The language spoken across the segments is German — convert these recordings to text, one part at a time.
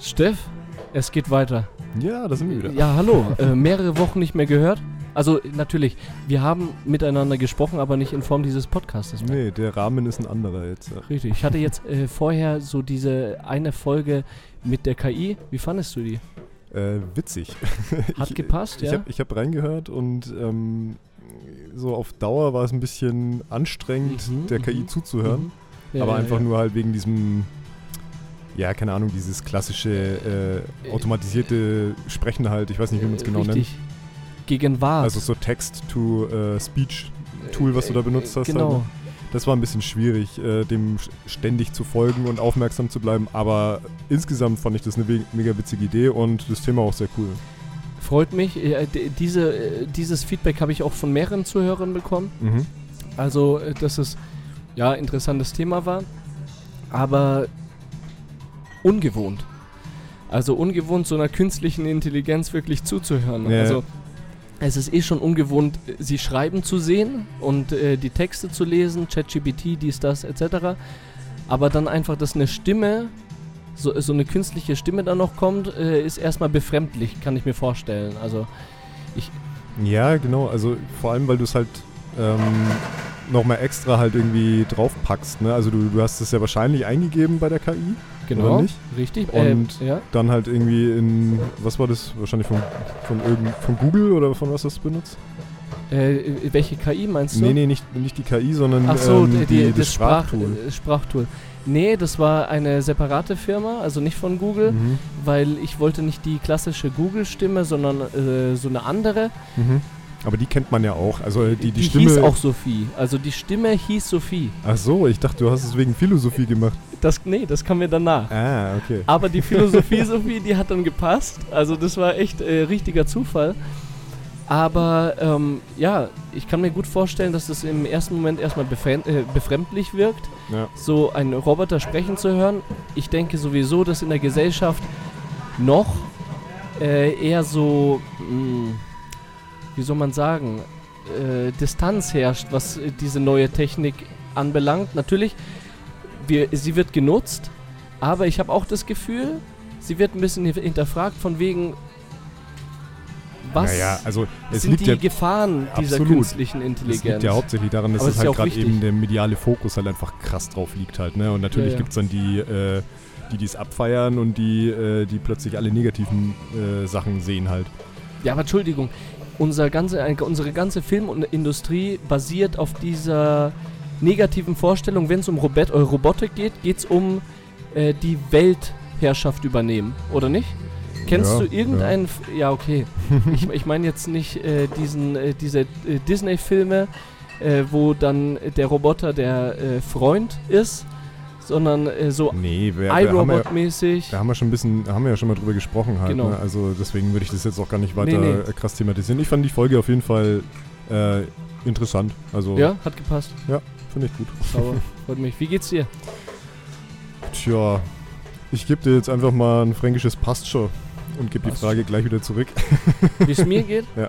Steff, es geht weiter. Ja, da sind wir wieder. Ja, hallo. Äh, mehrere Wochen nicht mehr gehört. Also natürlich, wir haben miteinander gesprochen, aber nicht in Form dieses Podcastes. mehr. Nee, der Rahmen ist ein anderer jetzt. Richtig. Ich hatte jetzt äh, vorher so diese eine Folge mit der KI. Wie fandest du die? Äh, witzig. Hat ich, gepasst, Ich ja? habe ich hab reingehört und ähm, so auf Dauer war es ein bisschen anstrengend, Mhm, der KI mhm, zuzuhören. Mhm. Ja, aber ja, einfach ja. nur halt wegen diesem, ja, keine Ahnung, dieses klassische äh, automatisierte Sprechen halt. Ich weiß nicht, wie man es genau nennt. Gegen was? Also so Text-to-Speech-Tool, was du da benutzt hast. Genau. Halt, ne? Das war ein bisschen schwierig, äh, dem ständig zu folgen und aufmerksam zu bleiben. Aber insgesamt fand ich das eine mega witzige Idee und das Thema auch sehr cool. Freut mich. Äh, diese, äh, dieses Feedback habe ich auch von mehreren Zuhörern bekommen. Mhm. Also, äh, dass es ja interessantes Thema war, aber ungewohnt. Also ungewohnt, so einer künstlichen Intelligenz wirklich zuzuhören. Ja. Also es ist eh schon ungewohnt, sie schreiben zu sehen und äh, die Texte zu lesen, ChatGPT, dies, das, etc. Aber dann einfach, dass eine Stimme, so, so eine künstliche Stimme dann noch kommt, äh, ist erstmal befremdlich, kann ich mir vorstellen. Also Ja, genau. Also vor allem, weil du es halt ähm, nochmal extra halt irgendwie draufpackst. Ne? Also du, du hast es ja wahrscheinlich eingegeben bei der KI. genau, Oder nicht? richtig. Und äh, ja. Dann halt irgendwie in, was war das? Wahrscheinlich von, von, irgend, von Google oder von was hast du benutzt? Äh, welche KI meinst du? Nee, nee, nicht, nicht die KI, sondern Ach so, ähm, die, die, das das Sprach, Sprachtool. äh, Sprachtool. Nee, das war eine separate Firma, also nicht von Google, Mhm. weil ich wollte nicht die klassische Google-Stimme, sondern äh, so eine andere. Mhm. Aber die kennt man ja auch. Also äh, die, die, Stimme. hieß auch Sophie. Also die Stimme hieß Sophie. Ach so, ich dachte, du hast es wegen Philosophie gemacht. Das, nee, das kam mir danach. Ah, okay. Aber die Philosophie Sophie, die hat dann gepasst. Also das war echt äh, richtiger Zufall. Aber ähm, ja, ich kann mir gut vorstellen, dass das im ersten Moment erstmal äh, befremdlich wirkt. Ja. so einen Roboter sprechen zu hören. Ich denke sowieso, dass in der Gesellschaft noch äh, eher so, mh, wie soll man sagen, äh, Distanz herrscht, was äh, diese neue Technik anbelangt. Natürlich, wir, sie wird genutzt, aber ich habe auch das Gefühl, sie wird ein bisschen hinterfragt von wegen, was Naja, also es sind liegt die ja Gefahren dieser Absolut. künstlichen Intelligenz. liegt ja hauptsächlich daran, dass Aber es ja halt auch gerade eben der mediale Fokus halt einfach krass drauf liegt halt, ne? Und natürlich Ja, ja. gibt es dann die, äh, die es abfeiern und die, äh, die plötzlich alle negativen äh, Sachen sehen halt. Ja, aber Entschuldigung, unser ganze, äh, unsere ganze Filmindustrie basiert auf dieser negativen Vorstellung, wenn es um Robot, äh, Robotik geht, geht es um äh, die Weltherrschaft übernehmen, oder nicht? Kennst Ja, du irgendeinen... F- Ja, okay. ich ich meine jetzt nicht äh, diesen, äh, diese Disney-Filme, wo dann der Roboter der Freund ist, sondern äh, so Nee, ja, iRobot-mäßig. da haben wir schon ein bisschen, haben wir ja schon mal drüber gesprochen halt, Genau. ne? Also deswegen würde ich das jetzt auch gar nicht weiter Nee, nee. äh, krass thematisieren. Ich fand die Folge auf jeden Fall äh, interessant. Also Ja, hat gepasst. finde ich gut. Sauber. Freut mich. Wie geht's dir? Tja, ich gebe dir jetzt einfach mal ein fränkisches Passt schon und gebe die Frage gleich wieder zurück. Wie es mir geht? Ja.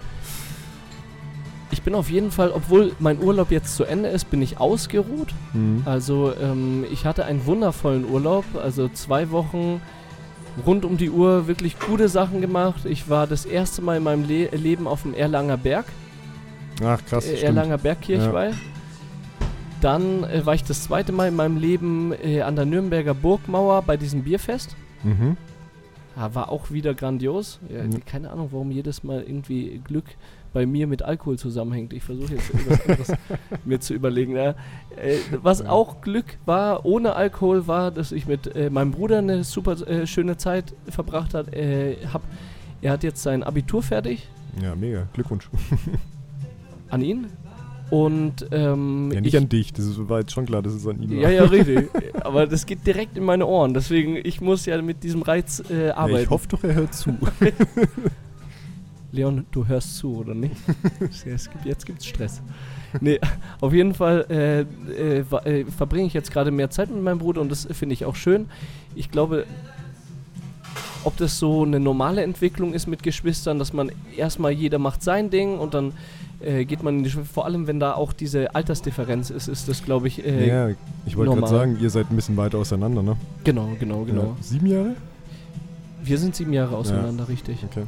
Ich bin auf jeden Fall, obwohl mein Urlaub jetzt zu Ende ist, bin ich ausgeruht. Mhm. Also ähm, ich hatte einen wundervollen Urlaub, also zwei Wochen rund um die Uhr wirklich gute Sachen gemacht. Ich war das erste Mal in meinem Le Leben auf dem Erlanger Berg, Ach krass, äh. Erlanger Bergkirchweih. Dann äh, war ich das zweite Mal in meinem Leben äh, an der Nürnberger Burgmauer bei diesem Bierfest. Mhm. Ja, war auch wieder grandios. Ja, Mhm. Keine Ahnung, warum jedes Mal irgendwie Glück bei mir mit Alkohol zusammenhängt. Ich versuche jetzt irgendwas anderes mir zu überlegen. Ja, äh, was Ja. auch Glück war, ohne Alkohol, war, dass ich mit äh, meinem Bruder eine super äh, schöne Zeit verbracht hat. Äh, hab, er hat jetzt sein Abitur fertig Ja, mega. Glückwunsch. an ihn. Und ähm, Ja, nicht ich, an dich. Das ist, war jetzt schon klar, dass es an ihn war. ja, ja, richtig. Aber das geht direkt in meine Ohren. Deswegen, ich muss ja mit diesem Reiz äh, Ja, arbeiten. ich hoffe doch, er hört zu. Leon, du hörst zu, oder nicht? Ja, es gibt, jetzt gibt's Stress. Nee, auf jeden Fall äh, äh, äh, verbringe ich jetzt gerade mehr Zeit mit meinem Bruder und das finde ich auch schön. Ich glaube, ob das so eine normale Entwicklung ist mit Geschwistern, dass man erstmal jeder macht sein Ding und dann äh, geht man in die Schule. Vor allem, wenn da auch diese Altersdifferenz ist, ist das, glaube ich, äh, ja, ich wollte gerade sagen, ihr seid ein bisschen weiter auseinander, ne? genau, genau, genau. Ja. Sieben Jahre? Wir sind sieben Jahre auseinander, richtig. Okay.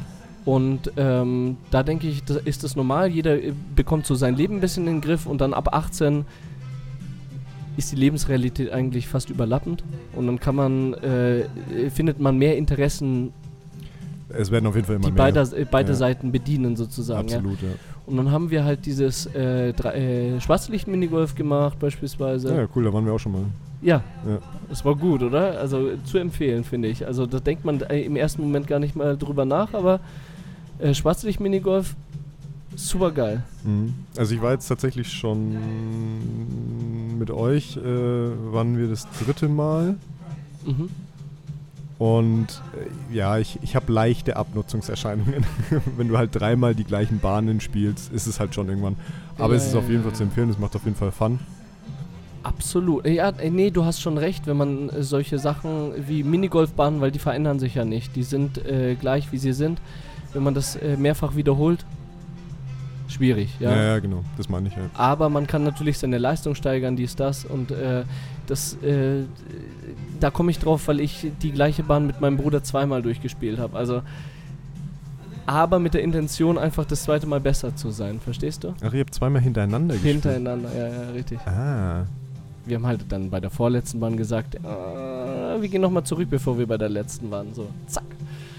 Und ähm, da denke ich, da ist das normal. Jeder äh, bekommt so sein Leben ein bisschen in den Griff und dann ab 18 ist die Lebensrealität eigentlich fast überlappend. Und dann kann man, äh, findet man mehr Interessen, Es werden auf jeden Fall immer die mehr. beide, äh, beide Ja. Seiten bedienen sozusagen. Ja. Absolut, ja. Und dann haben wir halt dieses äh, äh, Schwarzlicht-Minigolf gemacht beispielsweise. ja. cool, da waren wir auch schon mal. Ja, Ja. war gut, oder? Also zu empfehlen, finde ich. Also da denkt man äh, im ersten Moment gar nicht mal drüber nach, aber äh, Schwarzlicht-Minigolf, super geil. Mhm. Also ich war jetzt tatsächlich schon mit euch, äh, waren wir das dritte Mal. Mhm. Und äh, ja, ich, ich habe leichte Abnutzungserscheinungen. Wenn du halt dreimal die gleichen Bahnen spielst, ist es halt schon irgendwann. Aber Ja, es ist ja, auf jeden Fall zu empfehlen, es macht auf jeden Fall Fun. Absolut. Ja, äh, nee, du hast schon recht, wenn man äh, solche Sachen wie Minigolfbahnen, weil die verändern sich ja nicht. Die sind äh, gleich, wie sie sind. Wenn man das äh, mehrfach wiederholt, schwierig, ja. Ja, ja, genau, das meine ich halt. Aber man kann natürlich seine Leistung steigern, dies, das. Und äh, das, äh, da komme ich drauf, weil ich die gleiche Bahn mit meinem Bruder zweimal durchgespielt habe. Also, aber mit der Intention, einfach das zweite Mal besser zu sein. Verstehst du? Ach, ihr habt zweimal hintereinander gespielt. Hintereinander, ja, ja, richtig. Ah, Wir haben halt dann bei der vorletzten Bahn gesagt, äh, wir gehen nochmal zurück, bevor wir bei der letzten waren. So, zack.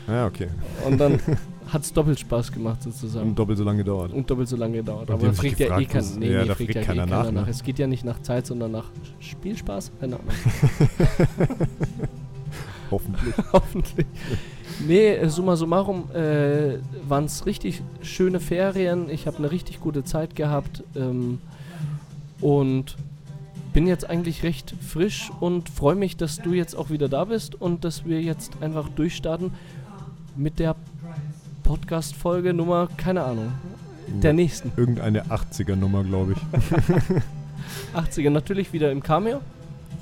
ja, okay. Und dann hat es doppelt Spaß gemacht sozusagen. Und doppelt so lange gedauert. Und doppelt so lange gedauert. Und Aber haben da fragt ja eh kein, nee, ja, da fragt ja eh keiner keiner nach, nach. ne? Es geht ja nicht nach Zeit, sondern nach Spielspaß. Keine Ahnung. Hoffentlich. Hoffentlich. Nee, äh, summa summarum äh, waren es richtig schöne Ferien. Ich habe eine richtig gute Zeit gehabt. Ähm, und bin jetzt eigentlich recht frisch und freue mich, dass du jetzt auch wieder da bist und dass wir jetzt einfach durchstarten mit der Podcast-Folge Nummer, keine Ahnung, der nächsten. Irgendeine 80er-Nummer, glaube ich. 80er, natürlich wieder im Cameo.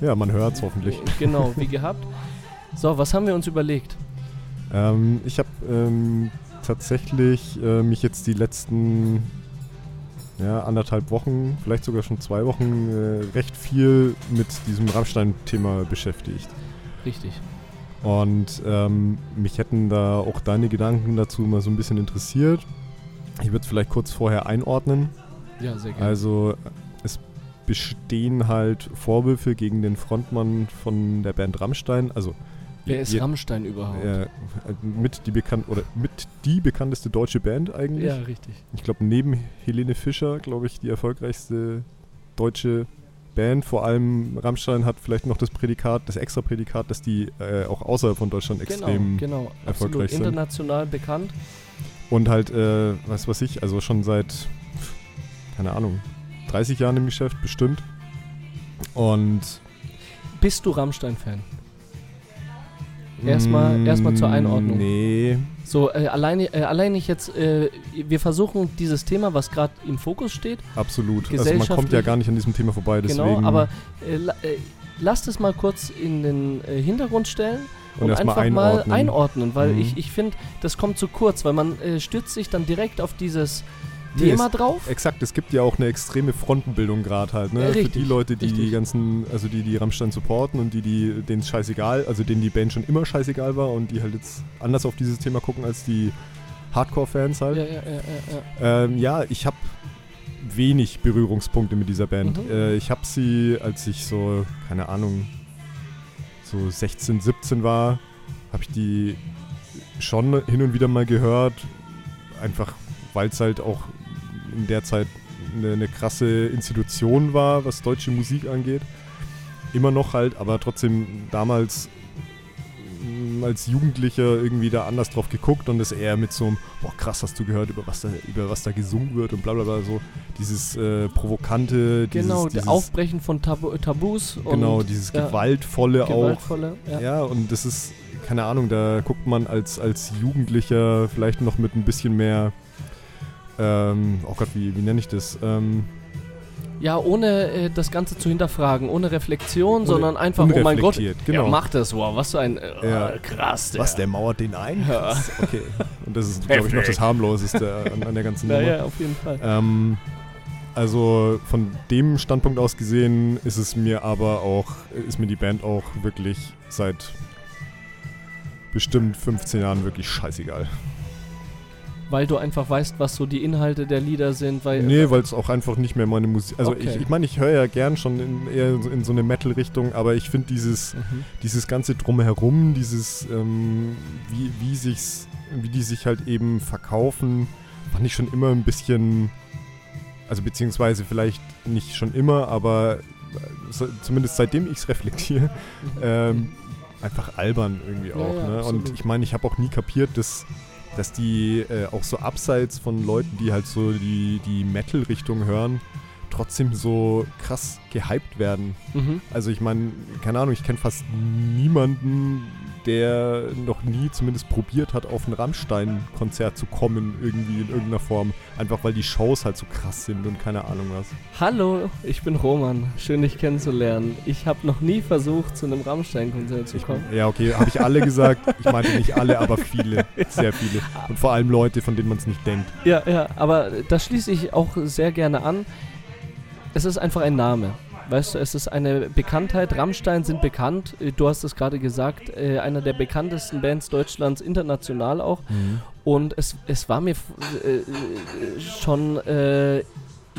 Ja, man hört es hoffentlich. Äh, Genau, wie gehabt. So, was haben wir uns überlegt? Ähm, ich habe ähm, tatsächlich äh, mich jetzt die letzten ja, anderthalb Wochen, vielleicht sogar schon zwei Wochen, äh, recht viel mit diesem Rammstein-Thema beschäftigt. Richtig. Und ähm, mich hätten da auch deine Gedanken dazu mal so ein bisschen interessiert. Ich würde es vielleicht kurz vorher einordnen. Ja, sehr gerne. Also es bestehen halt Vorwürfe gegen den Frontmann von der Band Rammstein. Also Wer ist je- Rammstein überhaupt? äh, mit die bekannt oder mit die bekannteste deutsche Band eigentlich. Ja, richtig. Ich glaube neben Helene Fischer, glaube ich, die erfolgreichste deutsche Band. Vor allem Rammstein hat vielleicht noch das Prädikat, das extra Prädikat, dass die äh, auch außerhalb von Deutschland extrem genau, genau. Absolut erfolgreich sind. international bekannt. und halt, äh, was weiß ich, also schon seit, keine Ahnung, 30 Jahren im Geschäft bestimmt. Und Bist du Rammstein-Fan? Erstmal- Mm, erstmal zur Einordnung. Nee, So, äh, alleine, äh, allein ich jetzt, äh, wir versuchen dieses Thema, was gerade im Fokus steht, absolut. Also man kommt ja gar nicht an diesem Thema vorbei, deswegen. genau, aber äh, la, äh, lasst es mal kurz in den äh, Hintergrund stellen und und einfach mal einordnen. einordnen, weil Mhm. ich, ich finde, das kommt zu kurz, weil man äh, stürzt sich dann direkt auf dieses Thema es- drauf. Exakt, es gibt ja auch eine extreme Frontenbildung gerade halt, ne? Äh, Für richtig, die Leute, die richtig. die ganzen, also die die Rammstein supporten und die, die denen es scheißegal, also denen die Band schon immer scheißegal war und die halt jetzt anders auf dieses Thema gucken als die Hardcore-Fans halt. Ja, ja, ja, ja, ja. Ähm, ja, ich habe wenig Berührungspunkte mit dieser Band. Mhm. Äh, ich habe sie, als ich so, keine Ahnung, so 16, 17 war, habe ich die schon hin und wieder mal gehört. Einfach, weil es halt auch in der Zeit eine, eine krasse Institution war, was deutsche Musik angeht. Immer noch halt, aber trotzdem damals mh, als Jugendlicher irgendwie da anders drauf geguckt und das eher mit so einem, boah krass, hast du gehört, über was da, über was da gesungen wird und bla bla bla so. Dieses äh, Provokante, Genau, dieses, das Aufbrechen von Tabu Tabus und genau, dieses ja, Gewaltvolle auch. gewaltvolle. Ja. Ja, und das ist, keine Ahnung, da guckt man als, als Jugendlicher vielleicht noch mit ein bisschen mehr, ähm, oh Gott, wie, wie nenne ich das? Ähm, Ja, ohne äh, das Ganze zu hinterfragen, ohne Reflexion, Ohne- sondern einfach, oh mein Gott, genau. ja, mach das, wow, was für ein äh, Ja. krass, der. was, der mauert den ein? Ja. Okay. Und das ist, glaube ich, noch das harmloseste an, an der ganzen Ja, Nummer. ja, auf jeden Fall. Ähm, also von dem Standpunkt aus gesehen ist es mir aber auch, ist mir die Band auch wirklich seit bestimmt 15 Jahren wirklich scheißegal. Weil du einfach weißt, was so die Inhalte der Lieder sind, weil. Nee, weil es auch einfach nicht mehr meine Musik. Also Okay. ich, ich meine, ich höre ja gern schon in, eher in so eine Metal-Richtung, aber ich finde dieses, Mhm. dieses ganze drumherum, dieses, ähm, wie, wie sich's, wie die sich halt eben verkaufen, fand ich schon immer ein bisschen, also beziehungsweise vielleicht nicht schon immer, aber äh, so, zumindest seitdem ich es reflektiere, ähm, einfach albern irgendwie Ja, auch. ja, ne? Und ich meine, ich habe auch nie kapiert, dass, dass die äh, auch so abseits von Leuten, die halt so die, die Metal-Richtung hören, trotzdem so krass gehypt werden. Mhm. Also ich meine, keine Ahnung, ich kenne fast niemanden, der noch nie zumindest probiert hat, auf ein Rammstein-Konzert zu kommen, irgendwie in irgendeiner Form. Einfach weil die Shows halt so krass sind und keine Ahnung was. Hallo, ich bin Roman. Schön, dich kennenzulernen. Ich habe noch nie versucht, zu einem Rammstein-Konzert zu Ich, kommen. ja, okay, habe ich alle gesagt. Ich meinte nicht alle, aber viele. Sehr viele. Und vor allem Leute, von denen man es nicht denkt. Ja, ja, aber das schließe ich auch sehr gerne an. Es ist einfach ein Name. Weißt du, es ist eine Bekanntheit. Rammstein sind bekannt. Äh, Du hast es gerade gesagt, äh, einer der bekanntesten Bands Deutschlands, international auch. Und es, es war mir äh, schon äh,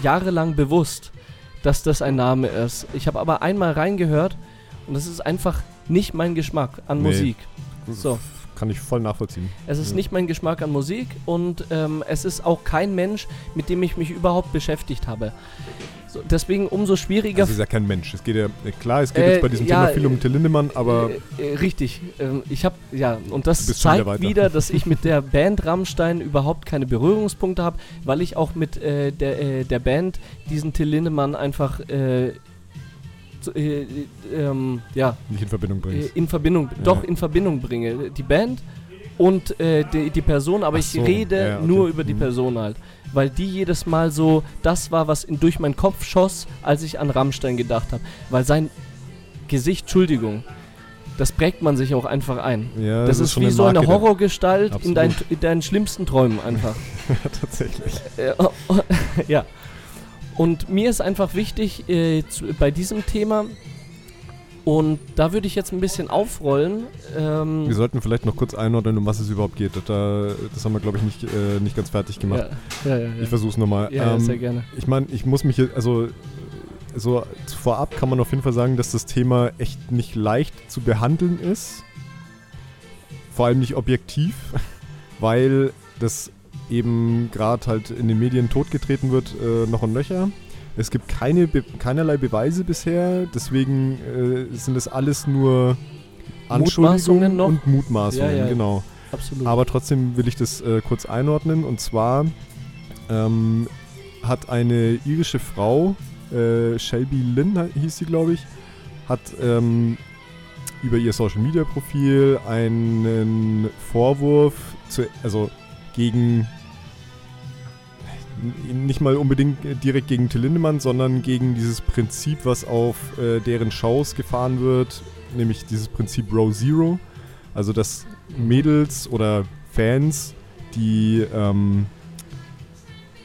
jahrelang bewusst, dass das ein Name ist. Ich habe aber einmal reingehört und es ist einfach nicht mein Geschmack an Nee. Musik. So. Kann ich voll nachvollziehen. Es ist Ja. nicht mein Geschmack an Musik und ähm, es ist auch kein Mensch, mit dem ich mich überhaupt beschäftigt habe. So, deswegen umso schwieriger. Das ist ja kein Mensch. Es geht ja, äh, klar, es geht Äh, jetzt bei diesem ja, Thema viel um äh, Till Lindemann, aber äh, äh, richtig. Ähm, ich habe ja und das wieder zeigt weiter. wieder, dass ich mit der Band Rammstein überhaupt keine Berührungspunkte habe, weil ich auch mit äh, der, äh, der Band diesen Till Lindemann einfach äh, so, äh, äh, ähm, ja nicht in Verbindung äh, bringst. in Verbindung, Ja. doch in Verbindung bringe. Die Band und äh, die, die Person, aber Ach ich so, rede ja, okay. nur über die Mhm. Person halt. Weil die jedes Mal so das war, was in, durch meinen Kopf schoss, als ich an Rammstein gedacht habe. Weil sein Gesicht, Entschuldigung, das prägt man sich auch einfach ein. Ja, Das, ist, schon wie so eine Marke da- Horrorgestalt in, dein, in deinen schlimmsten Träumen einfach. Ja, tatsächlich. Äh, oh, oh, ja. Und mir ist einfach wichtig äh, zu, bei diesem Thema, und da würde ich jetzt ein bisschen aufrollen. Ähm, Wir sollten vielleicht noch kurz einordnen, um was es überhaupt geht. Da, das haben wir, glaube ich, nicht, äh, nicht ganz fertig gemacht. Ja, ja, ja. Ich versuche es nochmal. ja, ähm, sehr gerne. ich meine, ich muss mich hier, also so vorab kann man auf jeden Fall sagen, dass das Thema echt nicht leicht zu behandeln ist. Vor allem nicht objektiv, weil das eben gerade halt in den Medien totgetreten wird, äh, noch und nöcher. Es gibt keine Be keinerlei Beweise bisher, deswegen äh, sind das alles nur Anschuldigungen noch? und Mutmaßungen, Ja, ja. genau. Absolut. Aber trotzdem will ich das äh, kurz einordnen. Und zwar ähm, hat eine irische Frau, äh, Shelby Lynn hieß sie, glaube ich, hat ähm, über ihr Social Media Profil einen Vorwurf, zu, also gegen nicht mal unbedingt direkt gegen Till Lindemann, sondern gegen dieses Prinzip, was auf äh, deren Shows gefahren wird, nämlich dieses Prinzip Row Zero. Also dass Mädels oder Fans, die ähm,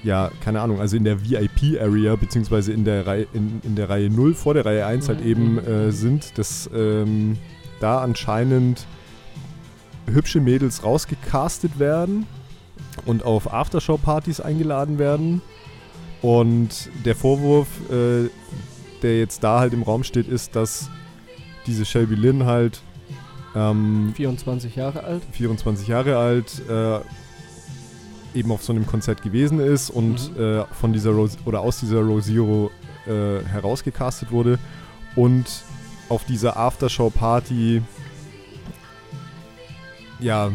ja, keine Ahnung, also in der VIP-Area, beziehungsweise in der, Reihe, in, in der Reihe 0 vor der Reihe 1 halt Mhm. eben äh, sind, dass ähm, da anscheinend hübsche Mädels rausgecastet werden und auf Aftershow-Partys eingeladen werden. Und der Vorwurf, äh, der jetzt da halt im Raum steht, ist, dass diese Shelby Lynn halt ähm, 24 Jahre alt. 24 Jahre alt, äh, eben auf so einem Konzert gewesen ist und Mhm. äh, von dieser Rose oder aus dieser Rose Zero äh, herausgecastet wurde und auf dieser Aftershow-Party ja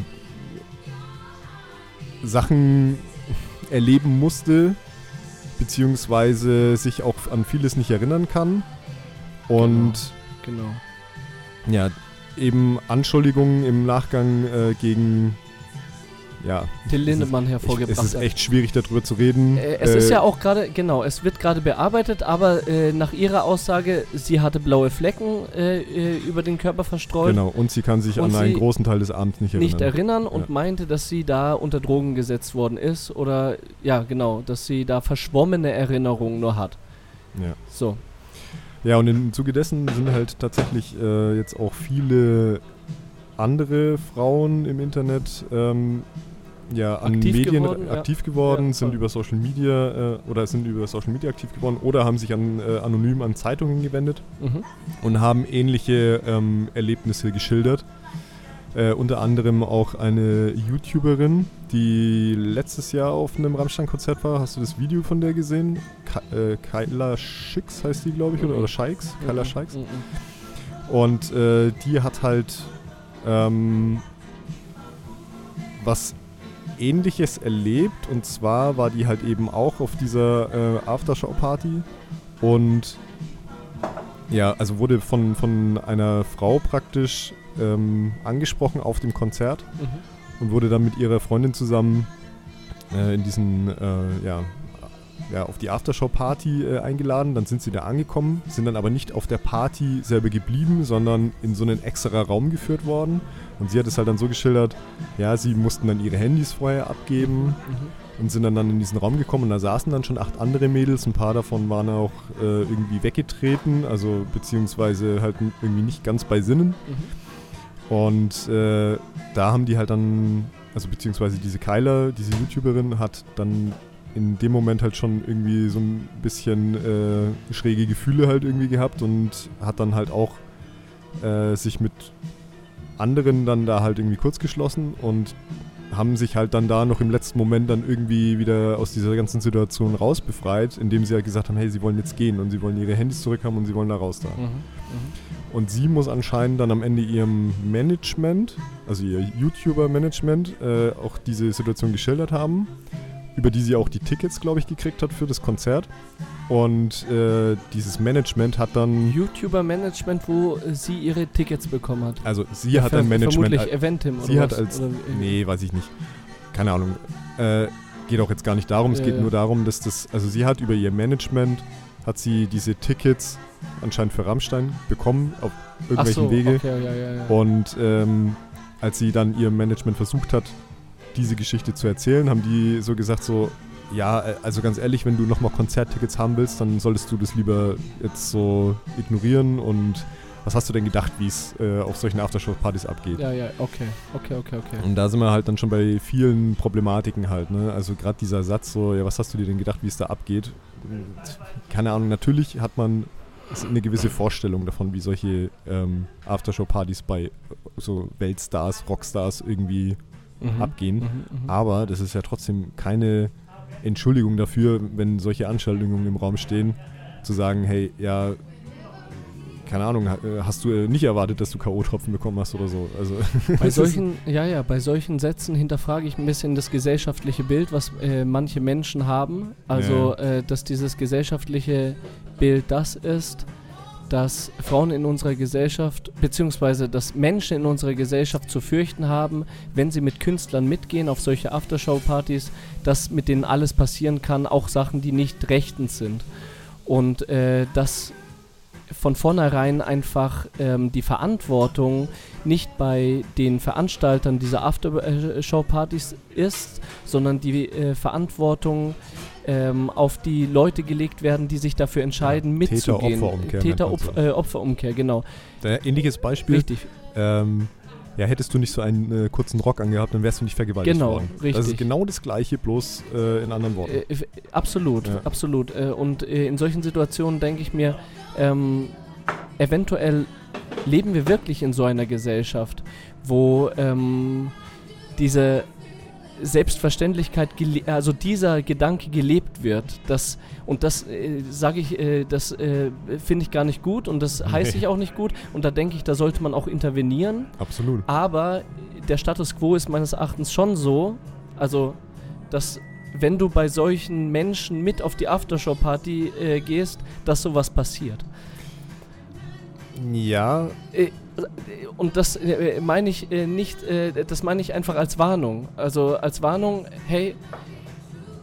Sachen erleben musste, beziehungsweise sich auch an vieles nicht erinnern kann. Und Genau. ja, eben Anschuldigungen im Nachgang äh, gegen. Ja, Till Lindemann es hervorgebracht ist hat. echt schwierig darüber zu reden. Äh, es ist ja auch gerade, genau, es wird gerade bearbeitet, aber äh, nach ihrer Aussage, sie hatte blaue Flecken äh, äh, über den Körper verstreut, Genau, und sie kann sich an einen großen Teil des Abends nicht erinnern. nicht erinnern und Ja. meinte, dass sie da unter Drogen gesetzt worden ist oder, ja, genau, dass sie da verschwommene Erinnerungen nur hat. Ja. So, ja, und im Zuge dessen sind halt tatsächlich äh, jetzt auch viele andere Frauen im Internet ähm, ja, an Aktiv Medien geworden, ja. aktiv geworden, Ja, sind über Social Media äh, oder sind über Social Media aktiv geworden oder haben sich an, äh, anonym an Zeitungen gewendet Mhm. und haben ähnliche ähm, Erlebnisse geschildert. Äh, unter anderem auch eine YouTuberin, die letztes Jahr auf einem Rammstein-Konzert war. Hast du das Video von der gesehen? Ka äh, Kyla Schicks heißt die, glaube ich, oder, Mhm. oder Scheiks? Kyla Mhm. Scheiks. Mhm. Und äh, die hat halt ähm, was ähnliches erlebt. Und zwar war die halt eben auch auf dieser äh, Aftershow-Party und ja, also wurde von, von einer Frau praktisch ähm, angesprochen auf dem Konzert Mhm. und wurde dann mit ihrer Freundin zusammen äh, in diesen, äh, ja, ja, auf die Aftershow-Party äh, eingeladen. Dann sind sie da angekommen, sind dann aber nicht auf der Party selber geblieben, sondern in so einen extra Raum geführt worden. Und sie hat es halt dann so geschildert, ja, sie mussten dann ihre Handys vorher abgeben Mhm. und sind dann, dann in diesen Raum gekommen und da saßen dann schon acht andere Mädels. Ein paar davon waren auch äh, irgendwie weggetreten, also beziehungsweise halt irgendwie nicht ganz bei Sinnen. Mhm. Und äh, da haben die halt dann, also beziehungsweise diese Kyler, diese YouTuberin, hat dann in dem Moment halt schon irgendwie so ein bisschen äh, schräge Gefühle halt irgendwie gehabt und hat dann halt auch äh, sich mit anderen dann da halt irgendwie kurz geschlossen und haben sich halt dann da noch im letzten Moment dann irgendwie wieder aus dieser ganzen Situation rausbefreit, indem sie halt gesagt haben, hey, sie wollen jetzt gehen und sie wollen ihre Handys zurückhaben und sie wollen da raus da. Mhm. Und sie muss anscheinend dann am Ende ihrem Management, also ihr YouTuber-Management, äh, auch diese Situation geschildert haben, über die sie auch die Tickets, glaube ich, gekriegt hat für das Konzert. Und äh, dieses Management hat dann, YouTuber-Management, wo äh, sie ihre Tickets bekommen hat. also sie hat ein Management. Vermutlich Eventim oder sie hat was? als, Oder, äh, nee, weiß ich nicht. Keine Ahnung. Äh, geht auch jetzt gar nicht darum, es geht nur darum, dass das, also sie hat über ihr Management, hat sie diese Tickets anscheinend für Rammstein bekommen, auf irgendwelchen so, Wege. okay, ja, ja, ja. Und ähm, als sie dann ihrem Management versucht hat, diese Geschichte zu erzählen, haben die so gesagt so, ja, äh, also ganz ehrlich, wenn du nochmal Konzerttickets haben willst, dann solltest du das lieber jetzt so ignorieren und was hast du denn gedacht, wie es äh, auf solchen Aftershow-Partys abgeht? Ja, ja, okay, okay, okay, okay. Und da sind wir halt dann schon bei vielen Problematiken halt, ne? Also gerade dieser Satz so, ja, was hast du dir denn gedacht, wie es da abgeht? Keine Ahnung, natürlich hat man eine gewisse Vorstellung davon, wie solche ähm, Aftershow-Partys bei äh, so Weltstars, Rockstars irgendwie Mhm. abgehen. Mhm, mhm. Aber das ist ja trotzdem keine Entschuldigung dafür, wenn solche Anschuldigungen im Raum stehen, zu sagen, hey, ja, keine Ahnung, äh, hast du äh, nicht erwartet, dass du K.O.-Tropfen bekommen hast oder so. Also, Bei solchen, ja, ja, bei solchen Sätzen hinterfrage ich ein bisschen das gesellschaftliche Bild, was äh, manche Menschen haben. Also, äh, dass dieses gesellschaftliche Bild das ist, dass Frauen in unserer Gesellschaft, beziehungsweise dass Menschen in unserer Gesellschaft zu fürchten haben, wenn sie mit Künstlern mitgehen auf solche Aftershow-Partys, dass mit denen alles passieren kann, auch Sachen, die nicht rechtens sind. Und äh, dass von vornherein einfach ähm, die Verantwortung nicht bei den Veranstaltern dieser Aftershow-Partys ist, sondern die äh, Verantwortung ähm, auf die Leute gelegt werden, die sich dafür entscheiden, Ja, mitzugehen. Täter-Opfer-Umkehr nennt man so. Täter-Opfer- äh, genau. Ähnliches Beispiel. Richtig. Ähm, ja, hättest du nicht so einen äh, kurzen Rock angehabt, dann wärst du nicht vergewaltigt Genau, worden. Das richtig. ist genau das gleiche, bloß äh, in anderen Worten. Äh, absolut, Ja. absolut. Äh, und äh, in solchen Situationen denke ich mir, ähm, eventuell leben wir wirklich in so einer Gesellschaft, wo ähm, diese Selbstverständlichkeit, also dieser Gedanke gelebt wird, dass und das äh, sage ich, äh, das äh, finde ich gar nicht gut und das heiße Nee. ich auch nicht gut und da denke ich, da sollte man auch intervenieren. Absolut. Aber der Status quo ist meines Erachtens schon so, also dass wenn du bei solchen Menschen mit auf die Aftershow-Party äh, gehst, dass sowas passiert. Ja, Äh, und das äh, meine ich äh, nicht, äh, das meine ich einfach als Warnung. Also als Warnung, hey,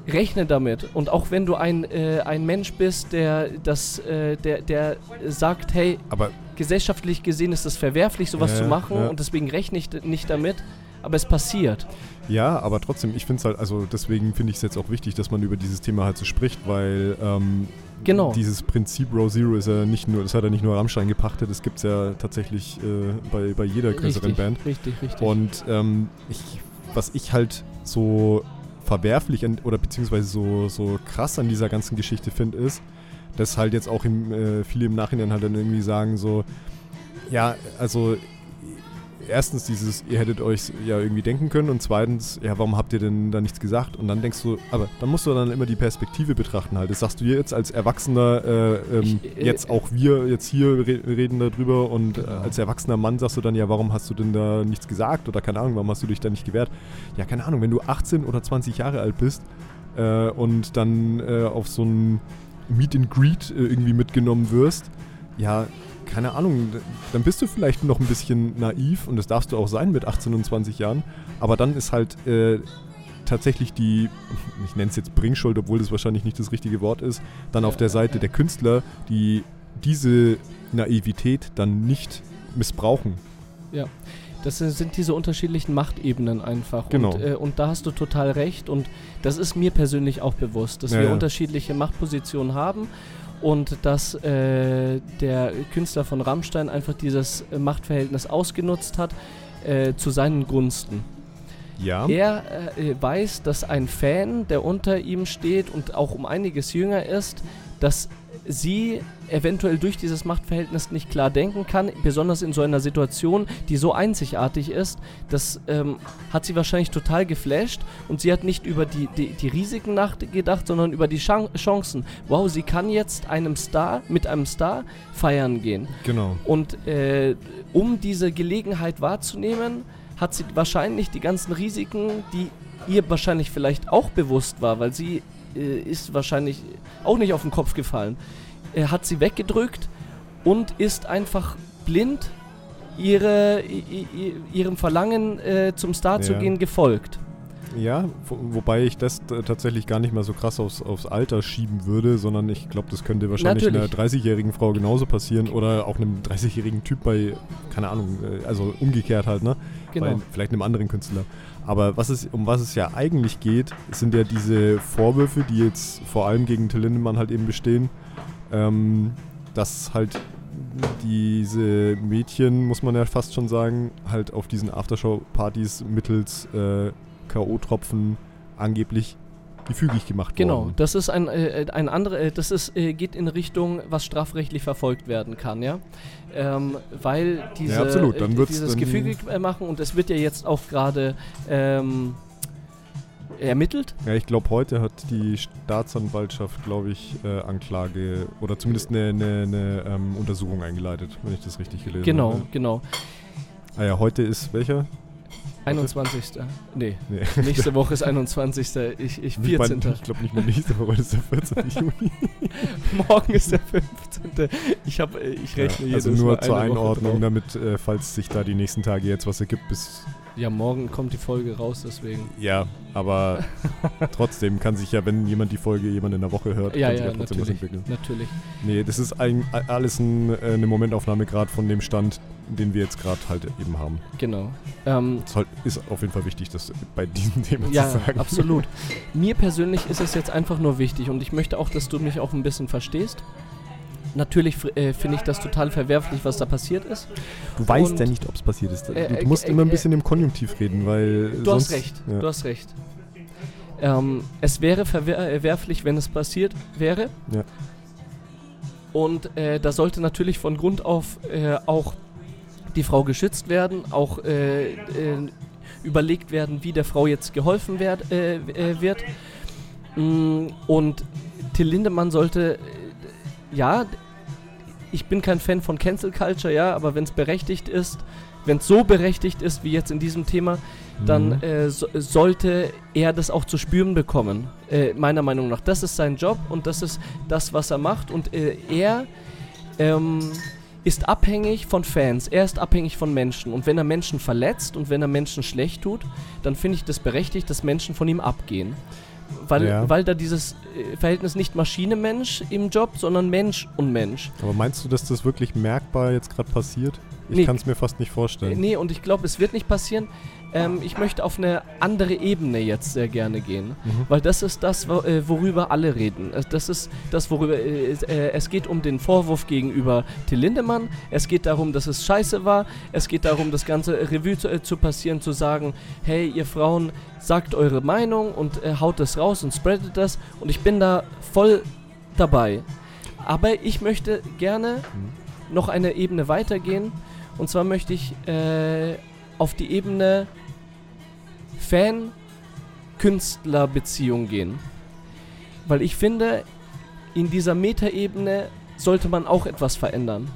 rechne damit. Und auch wenn du ein, äh, ein Mensch bist, der das, äh, der, der sagt, hey, aber gesellschaftlich gesehen ist es verwerflich, sowas Ja, zu machen ja. und deswegen rechne ich nicht damit. Aber es passiert. Ja, aber trotzdem, ich finde es halt, also deswegen finde ich es jetzt auch wichtig, dass man über dieses Thema halt so spricht, weil ähm, Genau. dieses Prinzip Row Zero ist ja nicht nur, das hat ja nicht nur Rammstein gepachtet, das gibt es ja tatsächlich äh, bei, bei jeder größeren richtig, Band. Richtig, richtig. Und ähm, ich, was ich halt so verwerflich oder beziehungsweise so, so krass an dieser ganzen Geschichte finde, ist, dass halt jetzt auch im, äh, viele im Nachhinein halt dann irgendwie sagen so, ja, also erstens dieses, ihr hättet euch ja irgendwie denken können und zweitens, ja, warum habt ihr denn da nichts gesagt? Und dann denkst du, aber dann musst du dann immer die Perspektive betrachten halt. Das sagst du jetzt als Erwachsener, äh, ähm, Ich, äh, jetzt auch wir jetzt hier re reden darüber und äh, Genau. als erwachsener Mann sagst du dann, ja, warum hast du denn da nichts gesagt oder keine Ahnung, warum hast du dich da nicht gewehrt? Ja, keine Ahnung, wenn du 18 oder 20 Jahre alt bist äh, und dann äh, auf so ein Meet and Greet irgendwie mitgenommen wirst, ja, keine Ahnung, dann bist du vielleicht noch ein bisschen naiv und das darfst du auch sein mit 18 und 20 Jahren, aber dann ist halt äh, tatsächlich die, ich nenne es jetzt Bringschuld, obwohl das wahrscheinlich nicht das richtige Wort ist, dann auf der Seite der Künstler, die diese Naivität dann nicht missbrauchen. Das sind- sind diese unterschiedlichen Machtebenen einfach. Genau. Und, äh, und da hast du total recht. Und das ist mir persönlich auch bewusst, dass Ja, wir ja. unterschiedliche Machtpositionen haben und dass äh, der Künstler von Rammstein einfach dieses äh, Machtverhältnis ausgenutzt hat äh, zu seinen Gunsten. Ja, Er äh, weiß, dass ein Fan, der unter ihm steht und auch um einiges jünger ist, dass sie eventuell durch dieses Machtverhältnis nicht klar denken kann, besonders in so einer Situation, die so einzigartig ist, das ähm, hat sie wahrscheinlich total geflasht und sie hat nicht über die, die, die Risiken nachgedacht, sondern über die Chan Chancen. Wow, sie kann jetzt einem Star, mit einem Star feiern gehen. genau. Und äh, um diese Gelegenheit wahrzunehmen, hat sie wahrscheinlich die ganzen Risiken, die ihr wahrscheinlich vielleicht auch bewusst war, weil sie äh, ist wahrscheinlich auch nicht auf den Kopf gefallen, äh, hat sie weggedrückt und ist einfach blind ihre, ihrem Verlangen äh, zum Star zu Ja. gehen gefolgt. Ja, wo, wobei ich das t- tatsächlich gar nicht mal so krass aufs, aufs Alter schieben würde, sondern ich glaube, das könnte wahrscheinlich Natürlich. einer 30-jährigen Frau genauso passieren oder auch einem 30-jährigen Typ bei, keine Ahnung, äh, also umgekehrt halt, ne? Bei Genau. vielleicht einem anderen Künstler. Aber was es, um was es ja eigentlich geht, sind ja diese Vorwürfe, die jetzt vor allem gegen Till Lindemann halt eben bestehen, ähm, dass halt diese Mädchen, muss man ja fast schon sagen, halt auf diesen Aftershow-Partys mittels äh, K.O.-Tropfen angeblich gefügig gemacht Genau, worden. das ist ein, äh, ein anderer, äh, das ist, äh, geht in Richtung, was strafrechtlich verfolgt werden kann, ja. Ähm, weil diese, Ja, absolut, dann äh, wird's dieses dann- Gefüge äh, machen und es wird ja jetzt auch gerade ähm, ermittelt. Ja, ich glaube, heute hat die Staatsanwaltschaft, glaube ich, äh, Anklage oder zumindest eine, eine, eine ähm, Untersuchung eingeleitet, wenn ich das richtig gelesen Genau, habe. genau. Ah ja, heute ist welcher? 21. Nee, Nee. nächste Woche ist 21. Ich, ich Nicht mal- 14. Ich glaube nicht mehr nächste Woche, heute ist der 14. Juni. Morgen ist der 15. Ich, hab, äh, ich rechne Ja, also nur Mal zur Einordnung, damit, äh, falls sich da die nächsten Tage jetzt was ergibt, bis. Ja, morgen kommt die Folge raus, deswegen. Ja, aber trotzdem kann sich ja, wenn jemand die Folge jemand in der Woche hört, Ja, kann sich ja, ja trotzdem was natürlich. entwickeln. Natürlich. Nee, das ist ein, alles ein, äh, eine Momentaufnahme gerade von dem Stand, den wir jetzt gerade halt eben haben. Genau. Ähm, Es halt- ist auf jeden Fall wichtig, das bei diesem Thema Ja, zu sagen. absolut. Mir persönlich ist es jetzt einfach nur wichtig und ich möchte auch, dass du mich auch ein bisschen verstehst. Natürlich äh, finde ich das total verwerflich, was da passiert ist. Du weißt Und- ja nicht, ob es passiert ist. Du, Äh, du äh, musst äh, immer ein äh, bisschen im Konjunktiv reden, weil Du sonst, hast recht, Ja. du hast recht. Ähm, es wäre verwerflich, wenn es passiert wäre. Ja. Und äh, da sollte natürlich von Grund auf äh, auch die Frau geschützt werden, auch äh, äh, überlegt werden, wie der Frau jetzt geholfen werd, äh, äh, wird. Mm, Und Till Lindemann sollte, äh, ja, ich bin kein Fan von Cancel Culture, ja, aber wenn es berechtigt ist, wenn es so berechtigt ist wie jetzt in diesem Thema, dann Mhm. äh, so, sollte er das auch zu spüren bekommen. Äh, meiner Meinung nach. Das ist sein Job und das ist das, was er macht. Und äh, er ähm, ist abhängig von Fans. Er ist abhängig von Menschen. Und wenn er Menschen verletzt und wenn er Menschen schlecht tut, dann finde ich das berechtigt, dass Menschen von ihm abgehen. Weil, Ja. weil da dieses äh, Verhältnis nicht Maschine-Mensch im Job, sondern Mensch und Mensch. Aber meinst du, dass das wirklich merkbar jetzt gerade passiert? Ich Nee. kann es mir fast nicht vorstellen. Nee, und ich glaube, es wird nicht passieren. Ähm, ich möchte auf eine andere Ebene jetzt sehr gerne gehen. Mhm. Weil das ist das, äh, worüber alle reden. Äh, Das ist das, worüber es- äh, es geht um den Vorwurf gegenüber Till Lindemann. Es geht darum, dass es scheiße war. Es geht darum, das ganze Revue zu, äh, zu passieren, zu sagen, hey, ihr Frauen, sagt eure Meinung und äh, haut das raus und spreadet das. Und ich bin da voll dabei. Aber ich möchte gerne Mhm. noch eine Ebene weitergehen. Und zwar möchte ich äh, auf die Ebene Fan-Künstler-Beziehung gehen. Weil ich finde, in dieser Metaebene sollte man auch etwas verändern.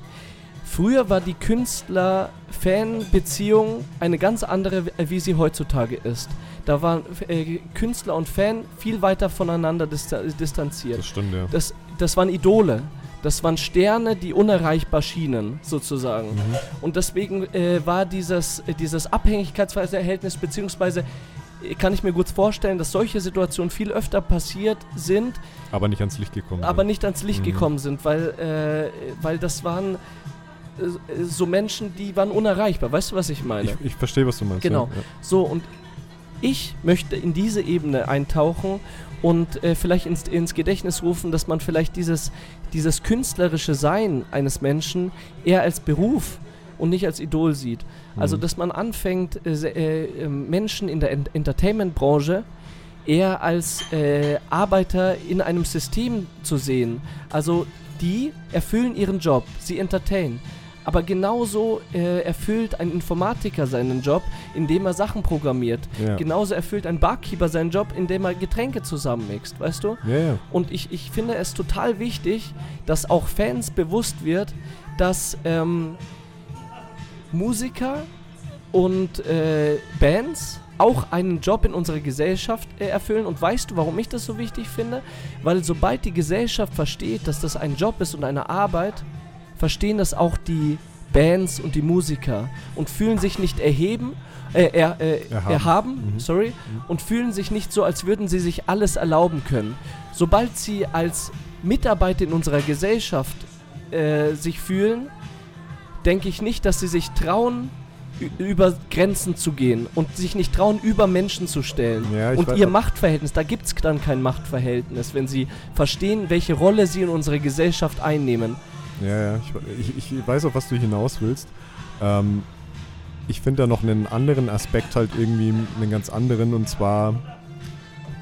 Früher war die Künstler-Fan-Beziehung eine ganz andere, wie- wie sie heutzutage ist. Da waren äh, Künstler und Fan viel weiter voneinander dista distanziert. Das stimmt, ja. Das, das waren Idole. Das waren Sterne, die unerreichbar schienen, sozusagen. Mhm. Und deswegen äh, war dieses, äh, dieses Abhängigkeitsverhältnis, beziehungsweise äh, kann ich mir gut vorstellen, dass solche Situationen viel öfter passiert sind, Aber nicht ans Licht gekommen. aber nicht ans Licht Mhm. gekommen sind, weil, äh, weil das waren äh, so Menschen, die waren unerreichbar. Weißt du, was ich meine? Ich, ich verstehe, was du meinst. Genau. Ja. So, und ich möchte in diese Ebene eintauchen und äh, vielleicht ins, ins Gedächtnis rufen, dass man vielleicht dieses, dieses künstlerische Sein eines Menschen eher als Beruf und nicht als Idol sieht. Also, Mhm. dass man anfängt, äh, äh, äh, Menschen in der Ent Entertainment-Branche eher als äh, Arbeiter in einem System zu sehen. Also, die erfüllen ihren Job, sie entertainen. Aber genauso äh, erfüllt ein Informatiker seinen Job, indem er Sachen programmiert. Ja. Genauso erfüllt ein Barkeeper seinen Job, indem er Getränke zusammenmixt, weißt du? Ja, ja. Und ich, ich finde es total wichtig, dass auch Fans bewusst wird, dass ähm, Musiker und äh, Bands auch einen Job in unserer Gesellschaft äh, erfüllen. Und weißt du, warum ich das so wichtig finde? Weil sobald die Gesellschaft versteht, dass das ein Job ist und eine Arbeit, verstehen das auch die Bands und die Musiker und fühlen sich nicht erheben, äh, er, äh, Erhaben. erhaben, Mhm. sorry, und fühlen sich nicht so, als würden sie sich alles erlauben können. Sobald sie als Mitarbeiter in unserer Gesellschaft äh, sich fühlen, denke ich nicht, dass sie sich trauen, über Grenzen zu gehen und sich nicht trauen, über Menschen zu stellen. Ja, und weiß- ihr Machtverhältnis, da gibt es dann kein Machtverhältnis, wenn sie verstehen, welche Rolle sie in unserer Gesellschaft einnehmen. Ja, ja, ich, ich, ich weiß, auf was du hinaus willst. Ähm, ich finde da noch einen anderen Aspekt halt irgendwie, einen ganz anderen, und zwar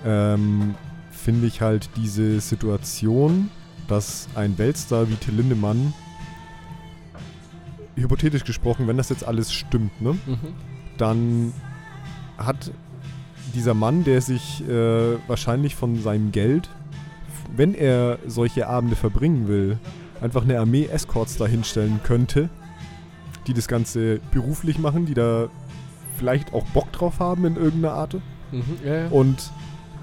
ähm, finde ich halt diese Situation, dass ein Weltstar wie Till Lindemann, hypothetisch gesprochen, wenn das jetzt alles stimmt, ne, dann hat dieser Mann, der sich äh, wahrscheinlich von seinem Geld, wenn er solche Abende verbringen will, einfach eine Armee Escorts da hinstellen könnte, die das Ganze beruflich machen, die da vielleicht auch Bock drauf haben in irgendeiner Art Mhm, ja, ja. und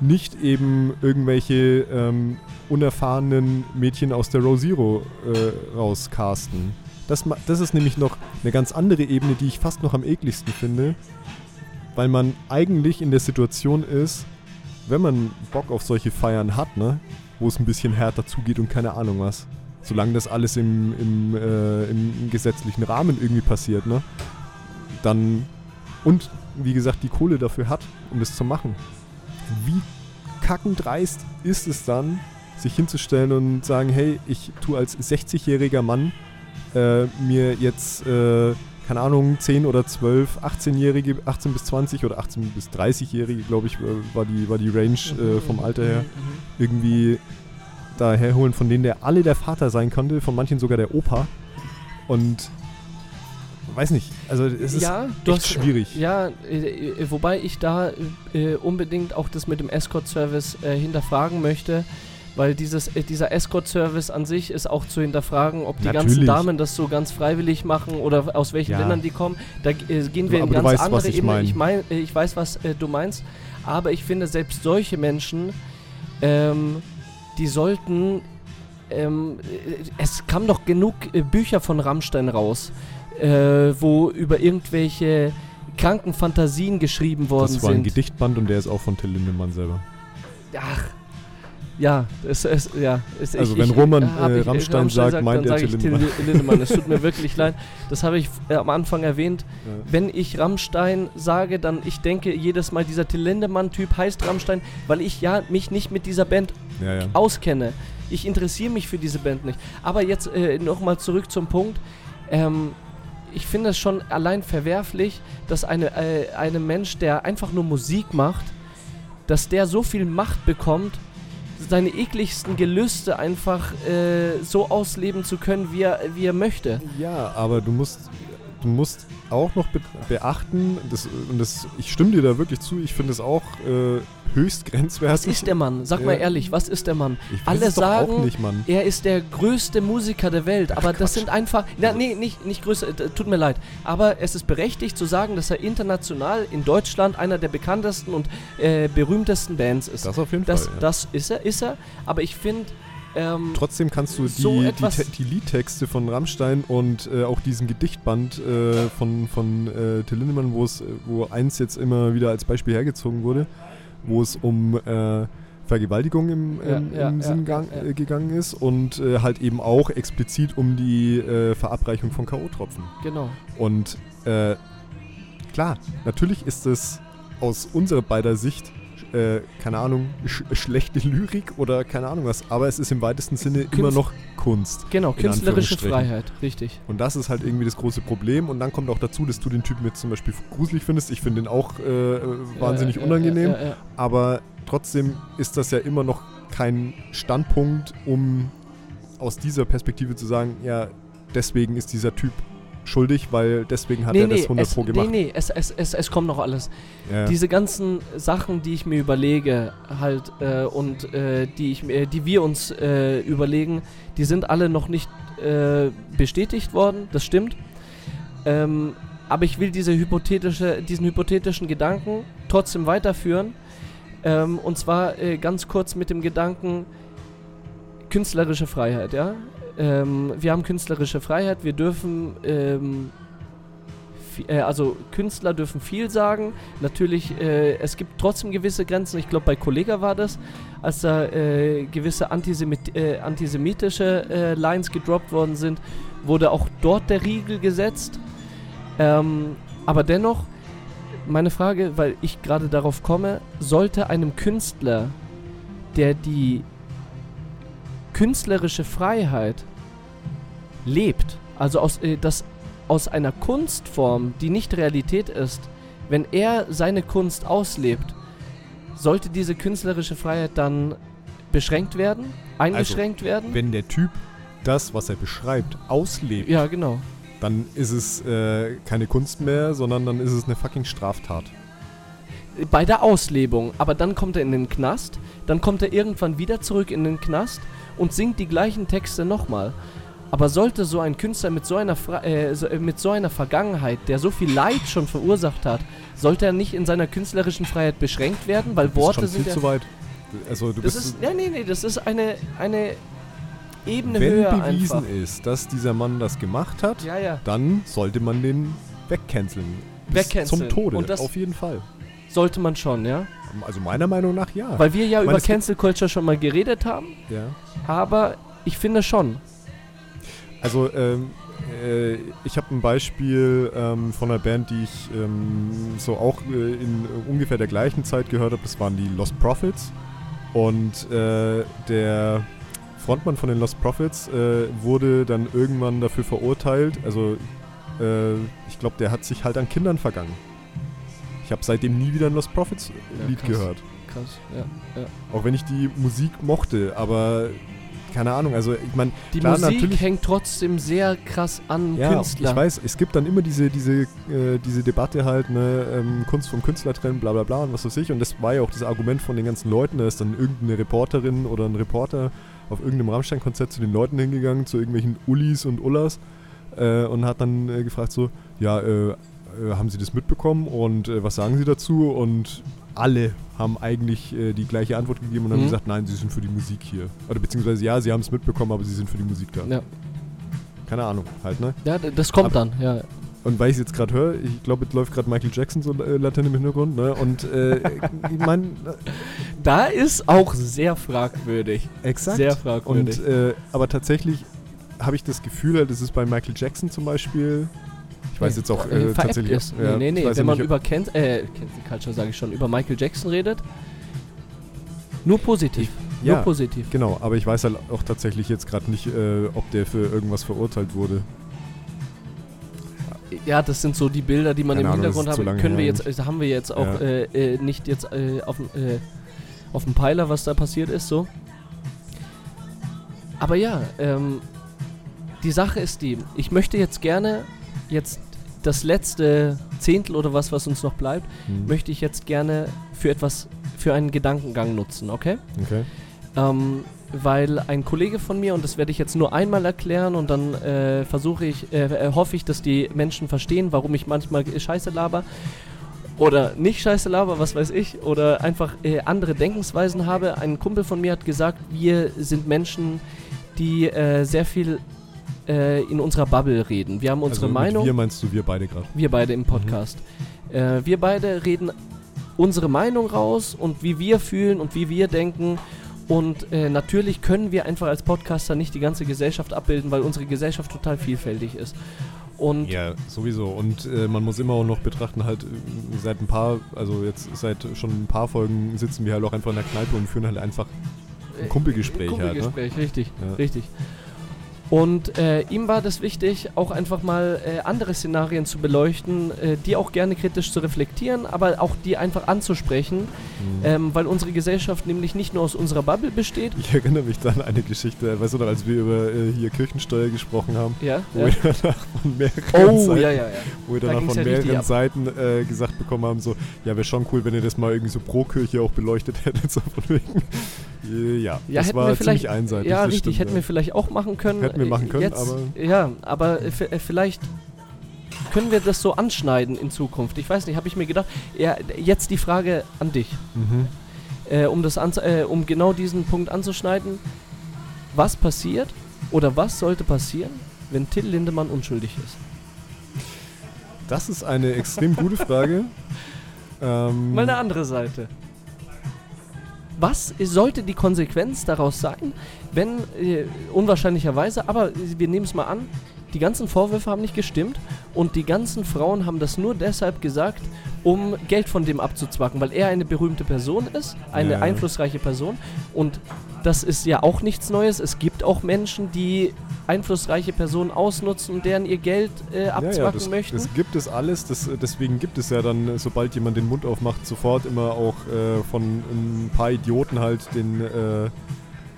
nicht eben irgendwelche ähm, unerfahrenen Mädchen aus der Row Zero äh, rauscasten. Das, das ist nämlich noch eine ganz andere Ebene, die ich fast noch am ekligsten finde, weil man eigentlich in der Situation ist, wenn man Bock auf solche Feiern hat, ne, wo es ein bisschen härter zugeht und keine Ahnung was, solange das alles im, im, äh, im gesetzlichen Rahmen irgendwie passiert, ne, dann und wie gesagt die Kohle dafür hat, um das zu machen. Wie kackendreist ist es dann, sich hinzustellen und sagen, hey, ich tue als 60-jähriger Mann äh, mir jetzt, äh, keine Ahnung, 10 oder 12, 18-Jährige, 18 bis 20 oder 18 bis 30-Jährige, glaube ich, war die, war die Range äh, vom Alter her, irgendwie da herholen, von denen der alle der Vater sein konnte, von manchen sogar der Opa. Und weiß nicht, also es ist ja, du echt hast, schwierig. Ja, äh, äh, wobei ich da äh, unbedingt auch das mit dem Escort-Service äh, hinterfragen möchte, weil dieses, äh, dieser Escort-Service an sich ist auch zu hinterfragen, ob die ganzen Natürlich. Damen das so ganz freiwillig machen oder aus welchen Ja. Ländern die kommen. Da gehen wir Aber in du ganz weißt, andere ich Ebene. mein. Ich, mein, ich weiß, was du meinst, aber ich finde, selbst solche Menschen, ähm, die sollten ähm, äh, es kam doch genug äh, Bücher von Rammstein raus, äh, wo über irgendwelche kranken Fantasien geschrieben worden Das war ein sind. Gedichtband und der ist auch von Till Lindemann selber. Ach, Ja, es, es, ja es, Also ich, wenn ich, Roman, hab äh, ich, Rammstein sagt, meint dann er Till Lindemann. Lindemann. Es tut mir wirklich leid. Das habe ich äh, am Anfang erwähnt. Ja. Wenn ich Rammstein sage, dann ich denke jedes Mal, dieser Till Lindemann-Typ heißt Rammstein, weil ich ja mich nicht mit dieser Band Ja, ja. auskenne. Ich interessiere mich für diese Band nicht. Aber jetzt äh, nochmal zurück zum Punkt. Ähm, ich finde es schon allein verwerflich, dass eine, äh, einem Mensch, der einfach nur Musik macht, dass der so viel Macht bekommt, seine ekligsten Gelüste einfach äh, so ausleben zu können, wie er, wie er möchte. Ja, aber du musst, du musst auch noch be beachten, das, und das, ich stimme dir da wirklich zu, ich finde es auch äh, höchst grenzwertig. Was ist der Mann? Sag Ja. mal ehrlich, was ist der Mann? Ich weiß Alle es doch auch sagen, nicht, Mann. Er ist der größte Musiker der Welt, aber das Quatsch. sind einfach. Na, nee, nicht, nicht größer, äh, tut mir leid. Aber es ist berechtigt zu sagen, dass er international in Deutschland einer der bekanntesten und äh, berühmtesten Bands ist. Das auf jeden Das, Fall. Ja. das ist er, ist er. Aber ich finde, ähm, Trotzdem kannst du die, so die, die Liedtexte von Rammstein und äh, auch diesen Gedichtband äh, von, von äh, Till Lindemann, wo eins jetzt immer wieder als Beispiel hergezogen wurde, wo es um äh, Vergewaltigung im, im, ja, im ja, Sinn ja. Äh, gegangen ist und äh, halt eben auch explizit um die Verabreichung von K.O.-Tropfen. genau. Und klar, natürlich ist es aus unserer beider Sicht, äh, keine Ahnung, sch schlechte Lyrik oder keine Ahnung was, aber es ist im weitesten Sinne immer Künst- noch Kunst. Genau, künstlerische. Freiheit, richtig. Und das ist halt irgendwie das große Problem. Und dann kommt auch dazu, dass du den Typen jetzt zum Beispiel gruselig findest. Ich finde den auch äh, wahnsinnig Ja, ja, unangenehm. Ja. Aber trotzdem ist das ja immer noch kein Standpunkt, um aus dieser Perspektive zu sagen, ja, deswegen ist dieser Typ schuldig, weil deswegen hat nee, er das nee, 100 es, pro nee, gemacht. nee, es, es, es, es kommt noch alles. Ja. Diese ganzen Sachen, die ich mir überlege, halt, äh, und äh, die, ich, mir- die wir uns äh, überlegen, die sind alle noch nicht äh, bestätigt worden, das stimmt. Ähm, aber ich will diese hypothetische, diesen hypothetischen Gedanken trotzdem weiterführen. Ähm, und zwar äh, ganz kurz mit dem Gedanken künstlerische Freiheit, ja. Ähm, wir haben künstlerische Freiheit, wir dürfen ähm, äh, also Künstler dürfen viel sagen. Natürlich, äh, es gibt trotzdem gewisse Grenzen. Ich glaube, bei Kollega war das, als da äh, gewisse Antisemit äh, antisemitische äh, Lines gedroppt worden sind, wurde auch dort der Riegel gesetzt. Ähm, aber dennoch, meine Frage, weil ich gerade darauf komme, sollte einem Künstler, der die künstlerische Freiheit lebt, also aus, äh, das aus einer Kunstform, die nicht Realität ist, wenn er seine Kunst auslebt, sollte diese künstlerische Freiheit dann beschränkt werden, eingeschränkt werden? Wenn der Typ das, was er beschreibt, auslebt, Ja, genau. dann ist es äh, keine Kunst mehr, sondern dann ist es eine fucking Straftat. Bei der Auslebung, aber dann kommt er in den Knast, dann kommt er irgendwann wieder zurück in den Knast und singt die gleichen Texte nochmal. Aber sollte so ein Künstler mit so einer Fra äh, äh, mit so einer Vergangenheit, der so viel Leid schon verursacht hat, sollte er nicht in seiner künstlerischen Freiheit beschränkt werden, weil Worte schon sind ja, zu weit. Also du Das bist, ist nee, nee, nee, das ist eine eine Ebene wenn höher bewiesen einfach. ist, dass dieser Mann das gemacht hat, Ja, ja. dann sollte man den wegcanceln. Wegcanceln. Zum Tode, Und das- auf jeden Fall. Sollte man schon, ja? Also meiner Meinung nach ja. Weil wir ja meine, über Cancel Culture schon mal geredet haben, ja. aber ich finde schon. Also ähm, äh, ich habe ein Beispiel ähm, von einer Band, die ich ähm, so auch äh, in ungefähr der gleichen Zeit gehört habe. Das waren die Lost Prophets. Und äh, der Frontmann von den Lost Prophets äh, wurde dann irgendwann dafür verurteilt. Also äh, ich glaube, der hat sich halt an Kindern vergangen. Ich habe seitdem nie wieder ein Lost Prophets Ja, Lied krass. gehört. Krass, ja. Auch wenn ich die Musik mochte, aber keine Ahnung, also ich meine, Die Klar, Musik hängt trotzdem sehr krass an Ja, Künstler. ich weiß, es gibt dann immer diese, diese, äh, diese Debatte halt, ne, ähm, Kunst vom Künstler trennen, bla bla bla und was weiß ich. Und das war ja auch das Argument von den ganzen Leuten. Da ist dann irgendeine Reporterin oder ein Reporter auf irgendeinem Rammstein-Konzert zu den Leuten hingegangen, zu irgendwelchen Ullis und Ullas äh, und hat dann äh, gefragt so, ja, äh, äh, haben Sie das mitbekommen und äh, was sagen Sie dazu? Und alle haben eigentlich äh, die gleiche Antwort gegeben und haben Mhm. gesagt, nein, sie sind für die Musik hier. Oder beziehungsweise ja, sie haben es mitbekommen, aber sie sind für die Musik da. Ja, Keine Ahnung, halt, ne? ja das kommt Aber- dann, ja. Und weil ich es jetzt gerade höre, ich glaube, es läuft gerade Michael Jackson so äh, latent im Hintergrund, ne? Und äh, ich meine, Da ist auch sehr fragwürdig. exakt. Sehr fragwürdig. Und äh, aber tatsächlich habe ich das Gefühl, das ist bei Michael Jackson zum Beispiel. Ich weiß jetzt auch äh, veräppt tatsächlich. Ist. ja, nee, nee, ich nee. Wenn ja man nicht, über Cancel, äh, Cancel Culture sage ich schon, über Michael Jackson redet, nur positiv. ja, Nur positiv. genau. Aber ich weiß halt auch tatsächlich jetzt gerade nicht, äh, ob der für irgendwas verurteilt wurde. Ja, das sind so die Bilder, die man Keine im Ahnung, Hintergrund lange Können wir jetzt, also haben wir jetzt auch Ja. äh, äh, nicht jetzt äh, auf dem äh, auf dem Peiler, was da passiert ist, so. Aber ja, ähm, die Sache ist die, ich möchte jetzt gerne jetzt das letzte Zehntel oder was, was uns noch bleibt, Hm. möchte ich jetzt gerne für etwas, für einen Gedankengang nutzen, okay? Okay. Ähm, weil ein Kollege von mir, und das werde ich jetzt nur einmal erklären und dann äh, versuche ich, äh, äh, hoffe ich, dass die Menschen verstehen, warum ich manchmal Scheiße laber. Oder nicht Scheiße laber, was weiß ich. Oder einfach äh, andere Denkensweisen habe. Ein Kumpel von mir hat gesagt, wir sind Menschen, die äh, sehr viel äh, in unserer Bubble reden. Wir haben unsere also Meinung. Wir meinst du wir beide gerade. Wir beide im Podcast. Äh, wir beide reden unsere Meinung raus und wie wir fühlen und wie wir denken. Und äh, natürlich können wir einfach als Podcaster nicht die ganze Gesellschaft abbilden, weil unsere Gesellschaft total vielfältig ist. Und Ja, sowieso. Und äh, man muss immer auch noch betrachten, halt äh, seit ein paar, also jetzt seit schon ein paar Folgen sitzen wir halt auch einfach in der Kneipe und führen halt einfach ein Kumpelgespräch halt, ne? Kumpelgespräch, richtig, Ja. richtig. Und äh, ihm war das wichtig, auch einfach mal äh, andere Szenarien zu beleuchten, äh, die auch gerne kritisch zu reflektieren, aber auch die einfach anzusprechen, Mhm. ähm, weil unsere Gesellschaft nämlich nicht nur aus unserer Bubble besteht. Ich erinnere mich dann an eine Geschichte, weißt du noch, als wir über äh, hier Kirchensteuer gesprochen haben, Ja, wo ja. wir danach von mehreren Oh, Seiten, ja, ja, ja. wo wir Da danach ging's von mehreren. Seiten äh, gesagt bekommen haben, so, ja, wäre schon cool, wenn ihr das mal irgendwie so pro Kirche auch beleuchtet hättet, so von wegen. Äh, ja, Ja, das war ziemlich einseitig. ja, richtig, stimmt, hätten ja. wir vielleicht auch machen können. Hätten wir machen können, jetzt, aber- Ja, aber äh, vielleicht können wir das so anschneiden in Zukunft. Ich weiß nicht, habe ich mir gedacht. Ja, jetzt die Frage an dich, Mhm. äh, um, das äh, um genau diesen Punkt anzuschneiden. Was passiert oder was sollte passieren, wenn Till Lindemann unschuldig ist? Das ist eine extrem gute Frage. ähm, Mal eine andere Seite. Was sollte die Konsequenz daraus sein, wenn äh, unwahrscheinlicherweise, aber wir nehmen es mal an, die ganzen Vorwürfe haben nicht gestimmt und die ganzen Frauen haben das nur deshalb gesagt, um Geld von dem abzuzwacken, weil er eine berühmte Person ist, eine Ja. einflussreiche Person und das ist ja auch nichts Neues. Es gibt auch Menschen, die einflussreiche Personen ausnutzen und deren ihr Geld äh, ja, abzwacken ja, das, möchten. das gibt es alles. Das, deswegen gibt es ja dann, sobald jemand den Mund aufmacht, sofort immer auch äh, von ein paar Idioten halt den, äh,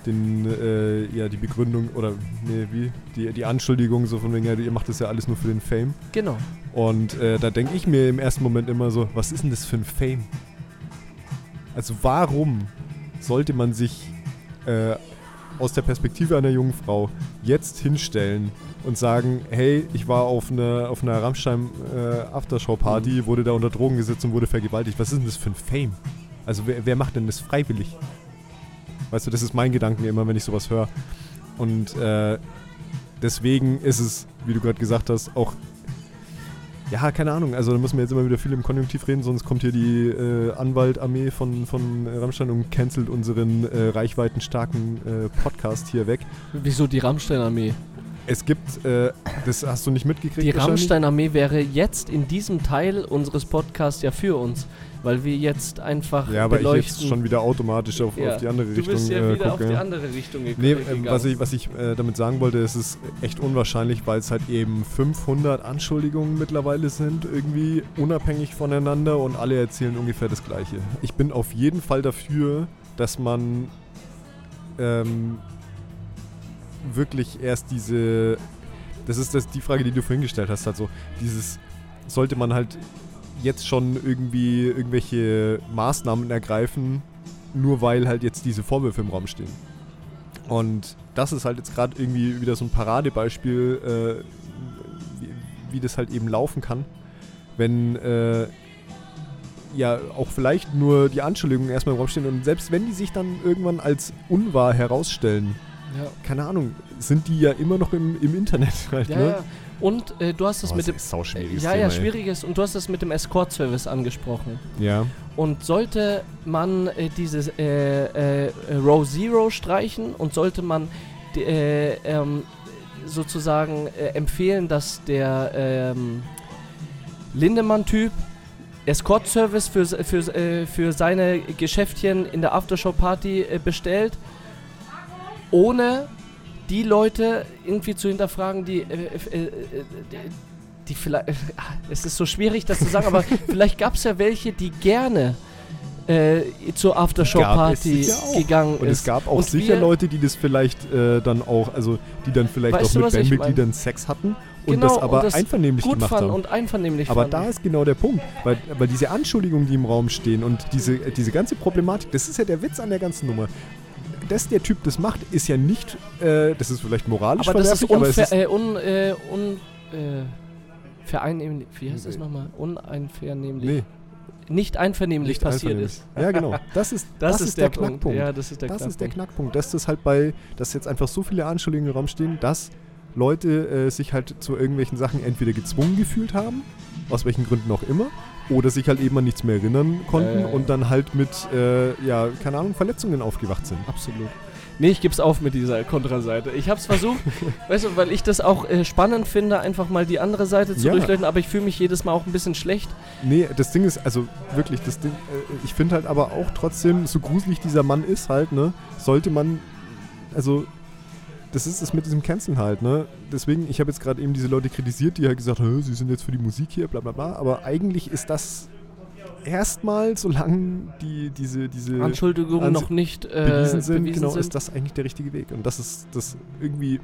den äh, ja, die Begründung oder nee, wie, die, die Anschuldigung so von wegen, ja, ihr macht das ja alles nur für den Fame. genau. Und äh, da denke ich mir im ersten Moment immer so, was ist denn das für ein Fame? Also warum sollte man sich äh, aus der Perspektive einer jungen Frau jetzt hinstellen und sagen, hey, ich war auf einer auf einer Rammstein äh, Aftershow-Party, wurde da unter Drogen gesetzt und wurde vergewaltigt. Was ist denn das für ein Fame? Also wer, wer macht denn das freiwillig? Weißt du, das ist mein Gedanken immer, wenn ich sowas höre. Und äh, deswegen ist es, wie du gerade gesagt hast, auch ja, keine Ahnung. Also da müssen wir jetzt immer wieder viel im Konjunktiv reden, sonst kommt hier die äh, Anwaltarmee von, von Rammstein und cancelt unseren äh, reichweitenstarken äh, Podcast hier weg. Wieso die Rammstein-Armee? Es gibt, äh, das hast du nicht mitgekriegt Die? Rammstein-Armee wäre jetzt in diesem Teil unseres Podcasts ja für uns, weil wir jetzt einfach Ja, aber ich beleuchten. jetzt schon wieder automatisch auf, Ja, auf die andere du Richtung bist ja äh, wieder auf gucke. die andere Richtung ge Nee, äh, gegangen. was ich, was ich äh, damit sagen wollte, es ist echt unwahrscheinlich, weil es halt eben 500 Anschuldigungen mittlerweile sind, irgendwie unabhängig voneinander und alle erzählen ungefähr das Gleiche. Ich bin auf jeden Fall dafür, dass man ähm, wirklich erst diese, das ist das, die Frage, die du vorhin gestellt hast, halt dieses, sollte man halt jetzt schon irgendwie irgendwelche Maßnahmen ergreifen, nur weil halt jetzt diese Vorwürfe im Raum stehen. Und das ist halt jetzt gerade irgendwie wieder so ein Paradebeispiel, äh, wie, wie das halt eben laufen kann, wenn äh, ja auch vielleicht nur die Anschuldigungen erstmal im Raum stehen und selbst wenn die sich dann irgendwann als unwahr herausstellen, ja. keine Ahnung, sind die ja immer noch im, im Internet halt, Ja, ne? ja. Und äh, du hast das Oh, mit das dem. schwieriges ja, Thema, ja, ey. schwieriges. Und du hast das mit dem Escort-Service angesprochen. Ja. Und sollte man äh, dieses äh, äh, Row Zero streichen und sollte man äh, ähm, sozusagen äh, empfehlen, dass der ähm, Lindemann-Typ Escort-Service für, für, äh, für seine Geschäftchen in der Aftershow-Party äh, bestellt, ohne die Leute irgendwie zu hinterfragen, die, äh, äh, äh, die vielleicht, es ist so schwierig, das zu sagen, aber vielleicht gab es ja welche, die gerne äh, zur Aftershow-Party gegangen Und ist. es gab auch Und sicher Leute, die das vielleicht äh, dann auch, also die dann vielleicht Weißt auch mit Bandmitgliedern Sex hatten und Genau, das und aber das einvernehmlich gemacht haben. und einvernehmlich Aber fanden. da ist genau der Punkt, weil, weil diese Anschuldigungen, die im Raum stehen und diese, äh, diese ganze Problematik, das ist ja der Witz an der ganzen Nummer. Dass der Typ das macht, ist ja nicht, äh, das ist vielleicht moralisch aber das ist aber es ist, äh, un, äh, un, äh, vereinnehmlich, wie heißt das nochmal? Uneinvernehmlich. nee, Nicht einvernehmlich nicht passiert einvernehmlich. ist. Ja, genau. Das ist, das ist der, Punkt. Knackpunkt. Ja, das ist der das Knackpunkt. ist der Knackpunkt, dass das halt bei, dass jetzt einfach so viele Anschuldigungen im Raum stehen, dass Leute äh, sich halt zu irgendwelchen Sachen entweder gezwungen gefühlt haben, aus welchen Gründen auch immer, oder sich halt eben an nichts mehr erinnern konnten ja. und dann halt mit, äh, ja, keine Ahnung, Verletzungen aufgewacht sind. Absolut. Nee, ich geb's auf mit dieser Kontraseite. Ich hab's versucht, weißt du, weil ich das auch äh, spannend finde, einfach mal die andere Seite zu Ja. durchleuchten, aber ich fühle mich jedes Mal auch ein bisschen schlecht. Nee, das Ding ist, also wirklich, das Ding, äh, ich finde halt aber auch trotzdem, so gruselig dieser Mann ist halt, ne, sollte man, also, das ist es mit diesem Canceln halt, ne. Deswegen, ich habe jetzt gerade eben diese Leute kritisiert, die halt gesagt haben, "Hä, sie sind jetzt für die Musik hier, bla bla bla, aber eigentlich ist das erstmal, solange die, diese, diese Anschuldigungen noch nicht äh, bewiesen sind, bewiesen genau, sind. ist das eigentlich der richtige Weg. Und das ist das irgendwie,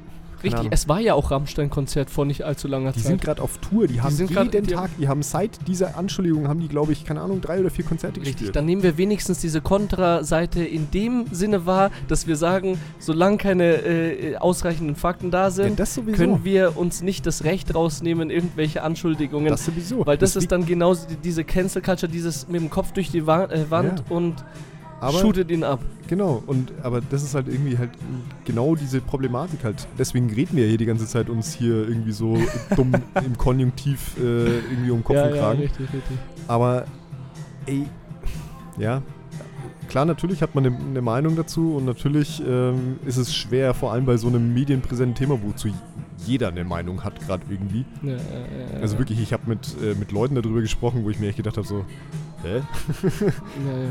Richtig, Ahnung. es war ja auch Rammstein-Konzert vor nicht allzu langer die Zeit. sind gerade auf Tour, die haben sind jeden grad- die- Tag, die haben seit dieser Anschuldigung, haben die, glaube ich, keine Ahnung, drei oder vier Konzerte Richtig, gespielt. dann nehmen wir wenigstens diese Kontraseite in dem Sinne wahr, dass wir sagen, solange keine äh, ausreichenden Fakten da ja, sind, das sowieso. können wir uns nicht das Recht rausnehmen, irgendwelche Anschuldigungen. Das sowieso. weil das Deswegen- ist dann genauso die, diese Cancel Culture, dieses mit dem Kopf durch die Wa äh, Wand Ja. und aber, shootet ihn ab. Genau, und aber das ist halt irgendwie halt genau diese Problematik halt. Deswegen reden wir hier die ganze Zeit uns hier irgendwie so dumm im Konjunktiv äh, irgendwie um Kopf und Kragen. richtig, richtig. aber ey, ja, klar, natürlich hat man eine ne Meinung dazu und natürlich ähm, ist es schwer, vor allem bei so einem medienpräsenten Thema, wozu jeder eine Meinung hat, gerade irgendwie. Ja, ja, ja, Also ja. wirklich, ich habe mit, äh, mit Leuten darüber gesprochen, wo ich mir echt gedacht habe, so, hä? Ja, ja,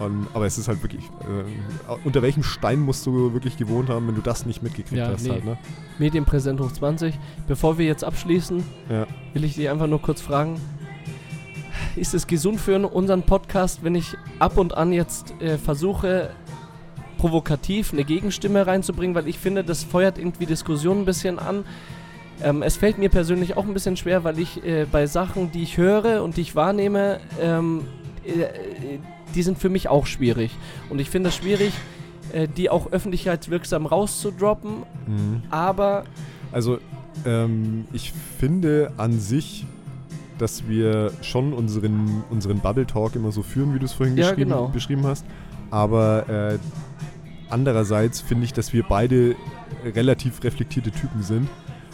ja. Und, aber es ist halt wirklich, äh, unter welchem Stein musst du wirklich gewohnt haben, wenn du das nicht mitgekriegt Ja, hast nee. halt, ne? Medienpräsent hoch 20. Bevor wir jetzt abschließen, Ja. will ich dich einfach nur kurz fragen. Ist es gesund für unseren Podcast, wenn ich ab und an jetzt äh, versuche, provokativ eine Gegenstimme reinzubringen? Weil ich finde, das feuert irgendwie Diskussionen ein bisschen an. Ähm, es fällt mir persönlich auch ein bisschen schwer, weil ich äh, bei Sachen, die ich höre und die ich wahrnehme, ähm, äh, äh, die sind für mich auch schwierig. Und ich finde es schwierig, äh, die auch öffentlichkeitswirksam rauszudroppen, Mhm. aber Also, ähm, ich finde an sich, dass wir schon unseren, unseren Bubble Talk immer so führen, wie du es vorhin Ja, geschrieben, genau. beschrieben hast. Aber äh, andererseits finde ich, dass wir beide relativ reflektierte Typen sind.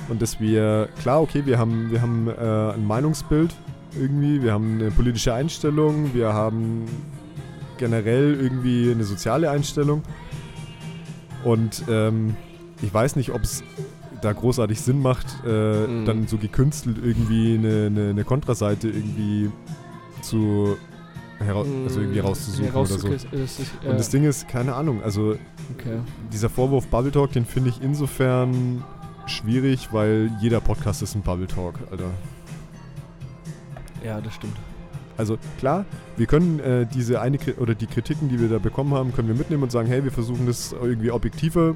Und dass wir, klar, okay, wir haben, wir haben äh, ein Meinungsbild irgendwie, wir haben eine politische Einstellung, wir haben generell irgendwie eine soziale Einstellung. Und ähm, ich weiß nicht, ob es da großartig Sinn macht, äh, Mhm. dann so gekünstelt irgendwie eine, eine, eine Kontraseite irgendwie zu also irgendwie rauszusuchen oder so. Ist, äh, Und das Ding ist, keine Ahnung, also okay. dieser Vorwurf Bubble Talk, den finde ich insofern schwierig, weil jeder Podcast ist ein Bubble Talk, Alter. Ja, das stimmt. Also klar, wir können äh, diese eine Kri oder die Kritiken, die wir da bekommen haben, können wir mitnehmen und sagen, hey, wir versuchen das irgendwie objektiver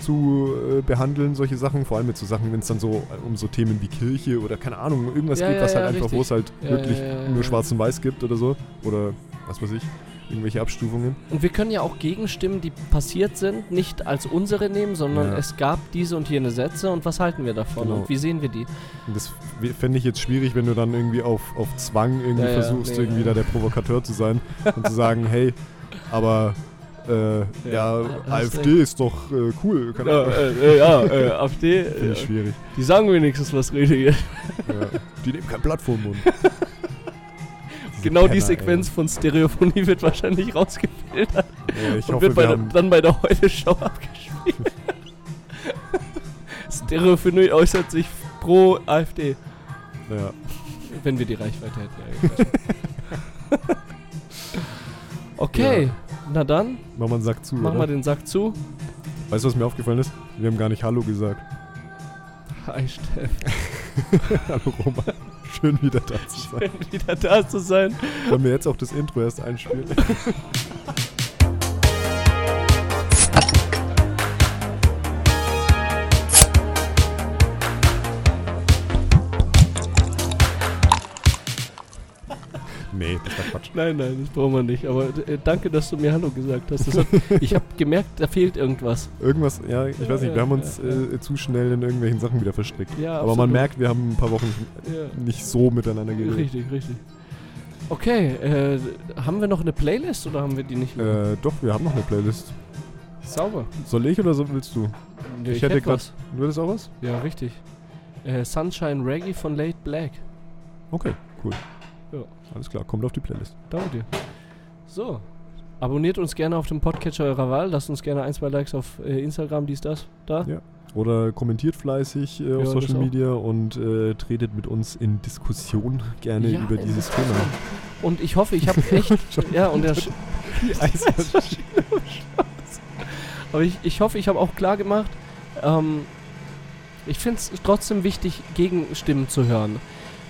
zu äh, behandeln, solche Sachen, vor allem mit so Sachen, wenn es dann so äh, um so Themen wie Kirche oder keine Ahnung, irgendwas Ja, geht, ja, was halt ja, einfach, wo es halt wirklich nur schwarz und weiß gibt oder so. Oder was weiß ich, irgendwelche Abstufungen. Und wir können ja auch Gegenstimmen, die passiert sind, nicht als unsere nehmen, sondern Ja. es gab diese und jene Sätze und was halten wir davon Genau. und wie sehen wir die? Und das fände ich jetzt schwierig, wenn du dann irgendwie auf, auf Zwang irgendwie Ja, ja, versuchst, nee, irgendwie ja. da der Provokateur zu sein und zu sagen, hey, aber Äh, ja, hast AfD ist doch äh, cool. Keine Ja, Ahnung. äh, äh, ja äh, AfD, Finde äh, ich schwierig. die sagen wenigstens was Rede. Ja. Die nehmen kein Blatt vor den Mund. Genau die Penner, Sequenz von Stereophonie wird wahrscheinlich rausgefiltert ey. Ja, ich und hoffe, wird bei der, dann bei der Heute-Show abgespielt. Stereophonie äußert sich pro AfD, ja. wenn wir die Reichweite hätten. Ja, okay, na dann, Mach mal einen Sack zu, machen oder? den Sack zu. Weißt du, was mir aufgefallen ist? Wir haben gar nicht Hallo gesagt. Hi Steff, Hallo Roman. Schön wieder da zu sein. schön wieder da zu sein. Wollen wir jetzt auch das Intro erst einspielen? nee, das war Quatsch. Nein, nein, das brauchen wir nicht. Aber äh, danke, dass du mir Hallo gesagt hast. Hat, ich habe gemerkt, da fehlt irgendwas. Irgendwas, ja, ich weiß nicht, wir haben uns Ja, äh, zu schnell in irgendwelchen Sachen wieder verstrickt. Ja, Aber man merkt, wir haben ein paar Wochen nicht so miteinander geredet. Richtig, richtig. Okay, äh, haben wir noch eine Playlist oder haben wir die nicht mehr? Äh, doch, wir haben noch eine Playlist. Sauber. Soll ich oder so willst du? Nee, ich hätte grad- was. Du hattest auch was? Ja, richtig. Äh, Sunshine Reggae von Late Black. Okay, cool. Ja. Alles klar, kommt auf die Playlist. Danke dir. So. Abonniert uns gerne auf dem Podcatcher eurer Wahl. Lasst uns gerne ein, zwei Likes auf äh, Instagram, dies, das, da. Ja. Oder kommentiert fleißig äh, auf Ja, Social. Media und äh, tretet mit uns in Diskussion gerne Ja, über dieses. Thema. Und ich hoffe, ich habe echt. ja, und der. Aber ich, ich hoffe, ich habe auch klar gemacht, ähm, ich finde es trotzdem wichtig, Gegenstimmen zu hören.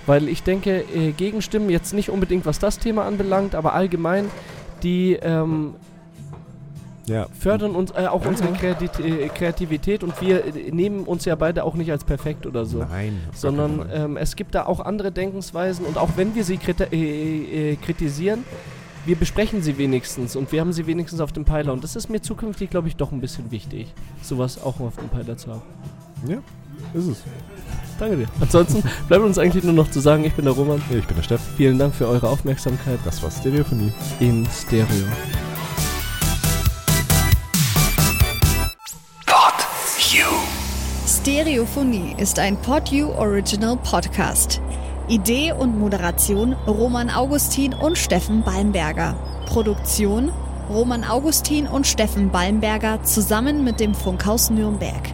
Weil ich denke, äh, Gegenstimmen jetzt nicht unbedingt, was das Thema anbelangt, aber allgemein, die ähm, ja. fördern uns äh, auch unsere äh, Kreativität und wir äh, nehmen uns ja beide auch nicht als perfekt oder so. Nein. Sondern ähm, es gibt da auch andere Denkensweisen und auch wenn wir sie äh, äh, kritisieren, wir besprechen sie wenigstens und wir haben sie wenigstens auf dem Peiler. Und das ist mir zukünftig, glaube ich, doch ein bisschen wichtig, sowas auch auf dem Peiler zu haben. ja, ist es. Danke dir. Ansonsten bleibt uns eigentlich nur noch zu sagen, ich bin der Roman. Ich bin der Steff. Vielen Dank für eure Aufmerksamkeit Das war Stereophonie. in Stereo. Stereophonie ist ein PodU Original Podcast. Idee und Moderation Roman Augustin und Steffen Balmberger. Produktion Roman Augustin und Steffen Balmberger zusammen mit dem Funkhaus Nürnberg.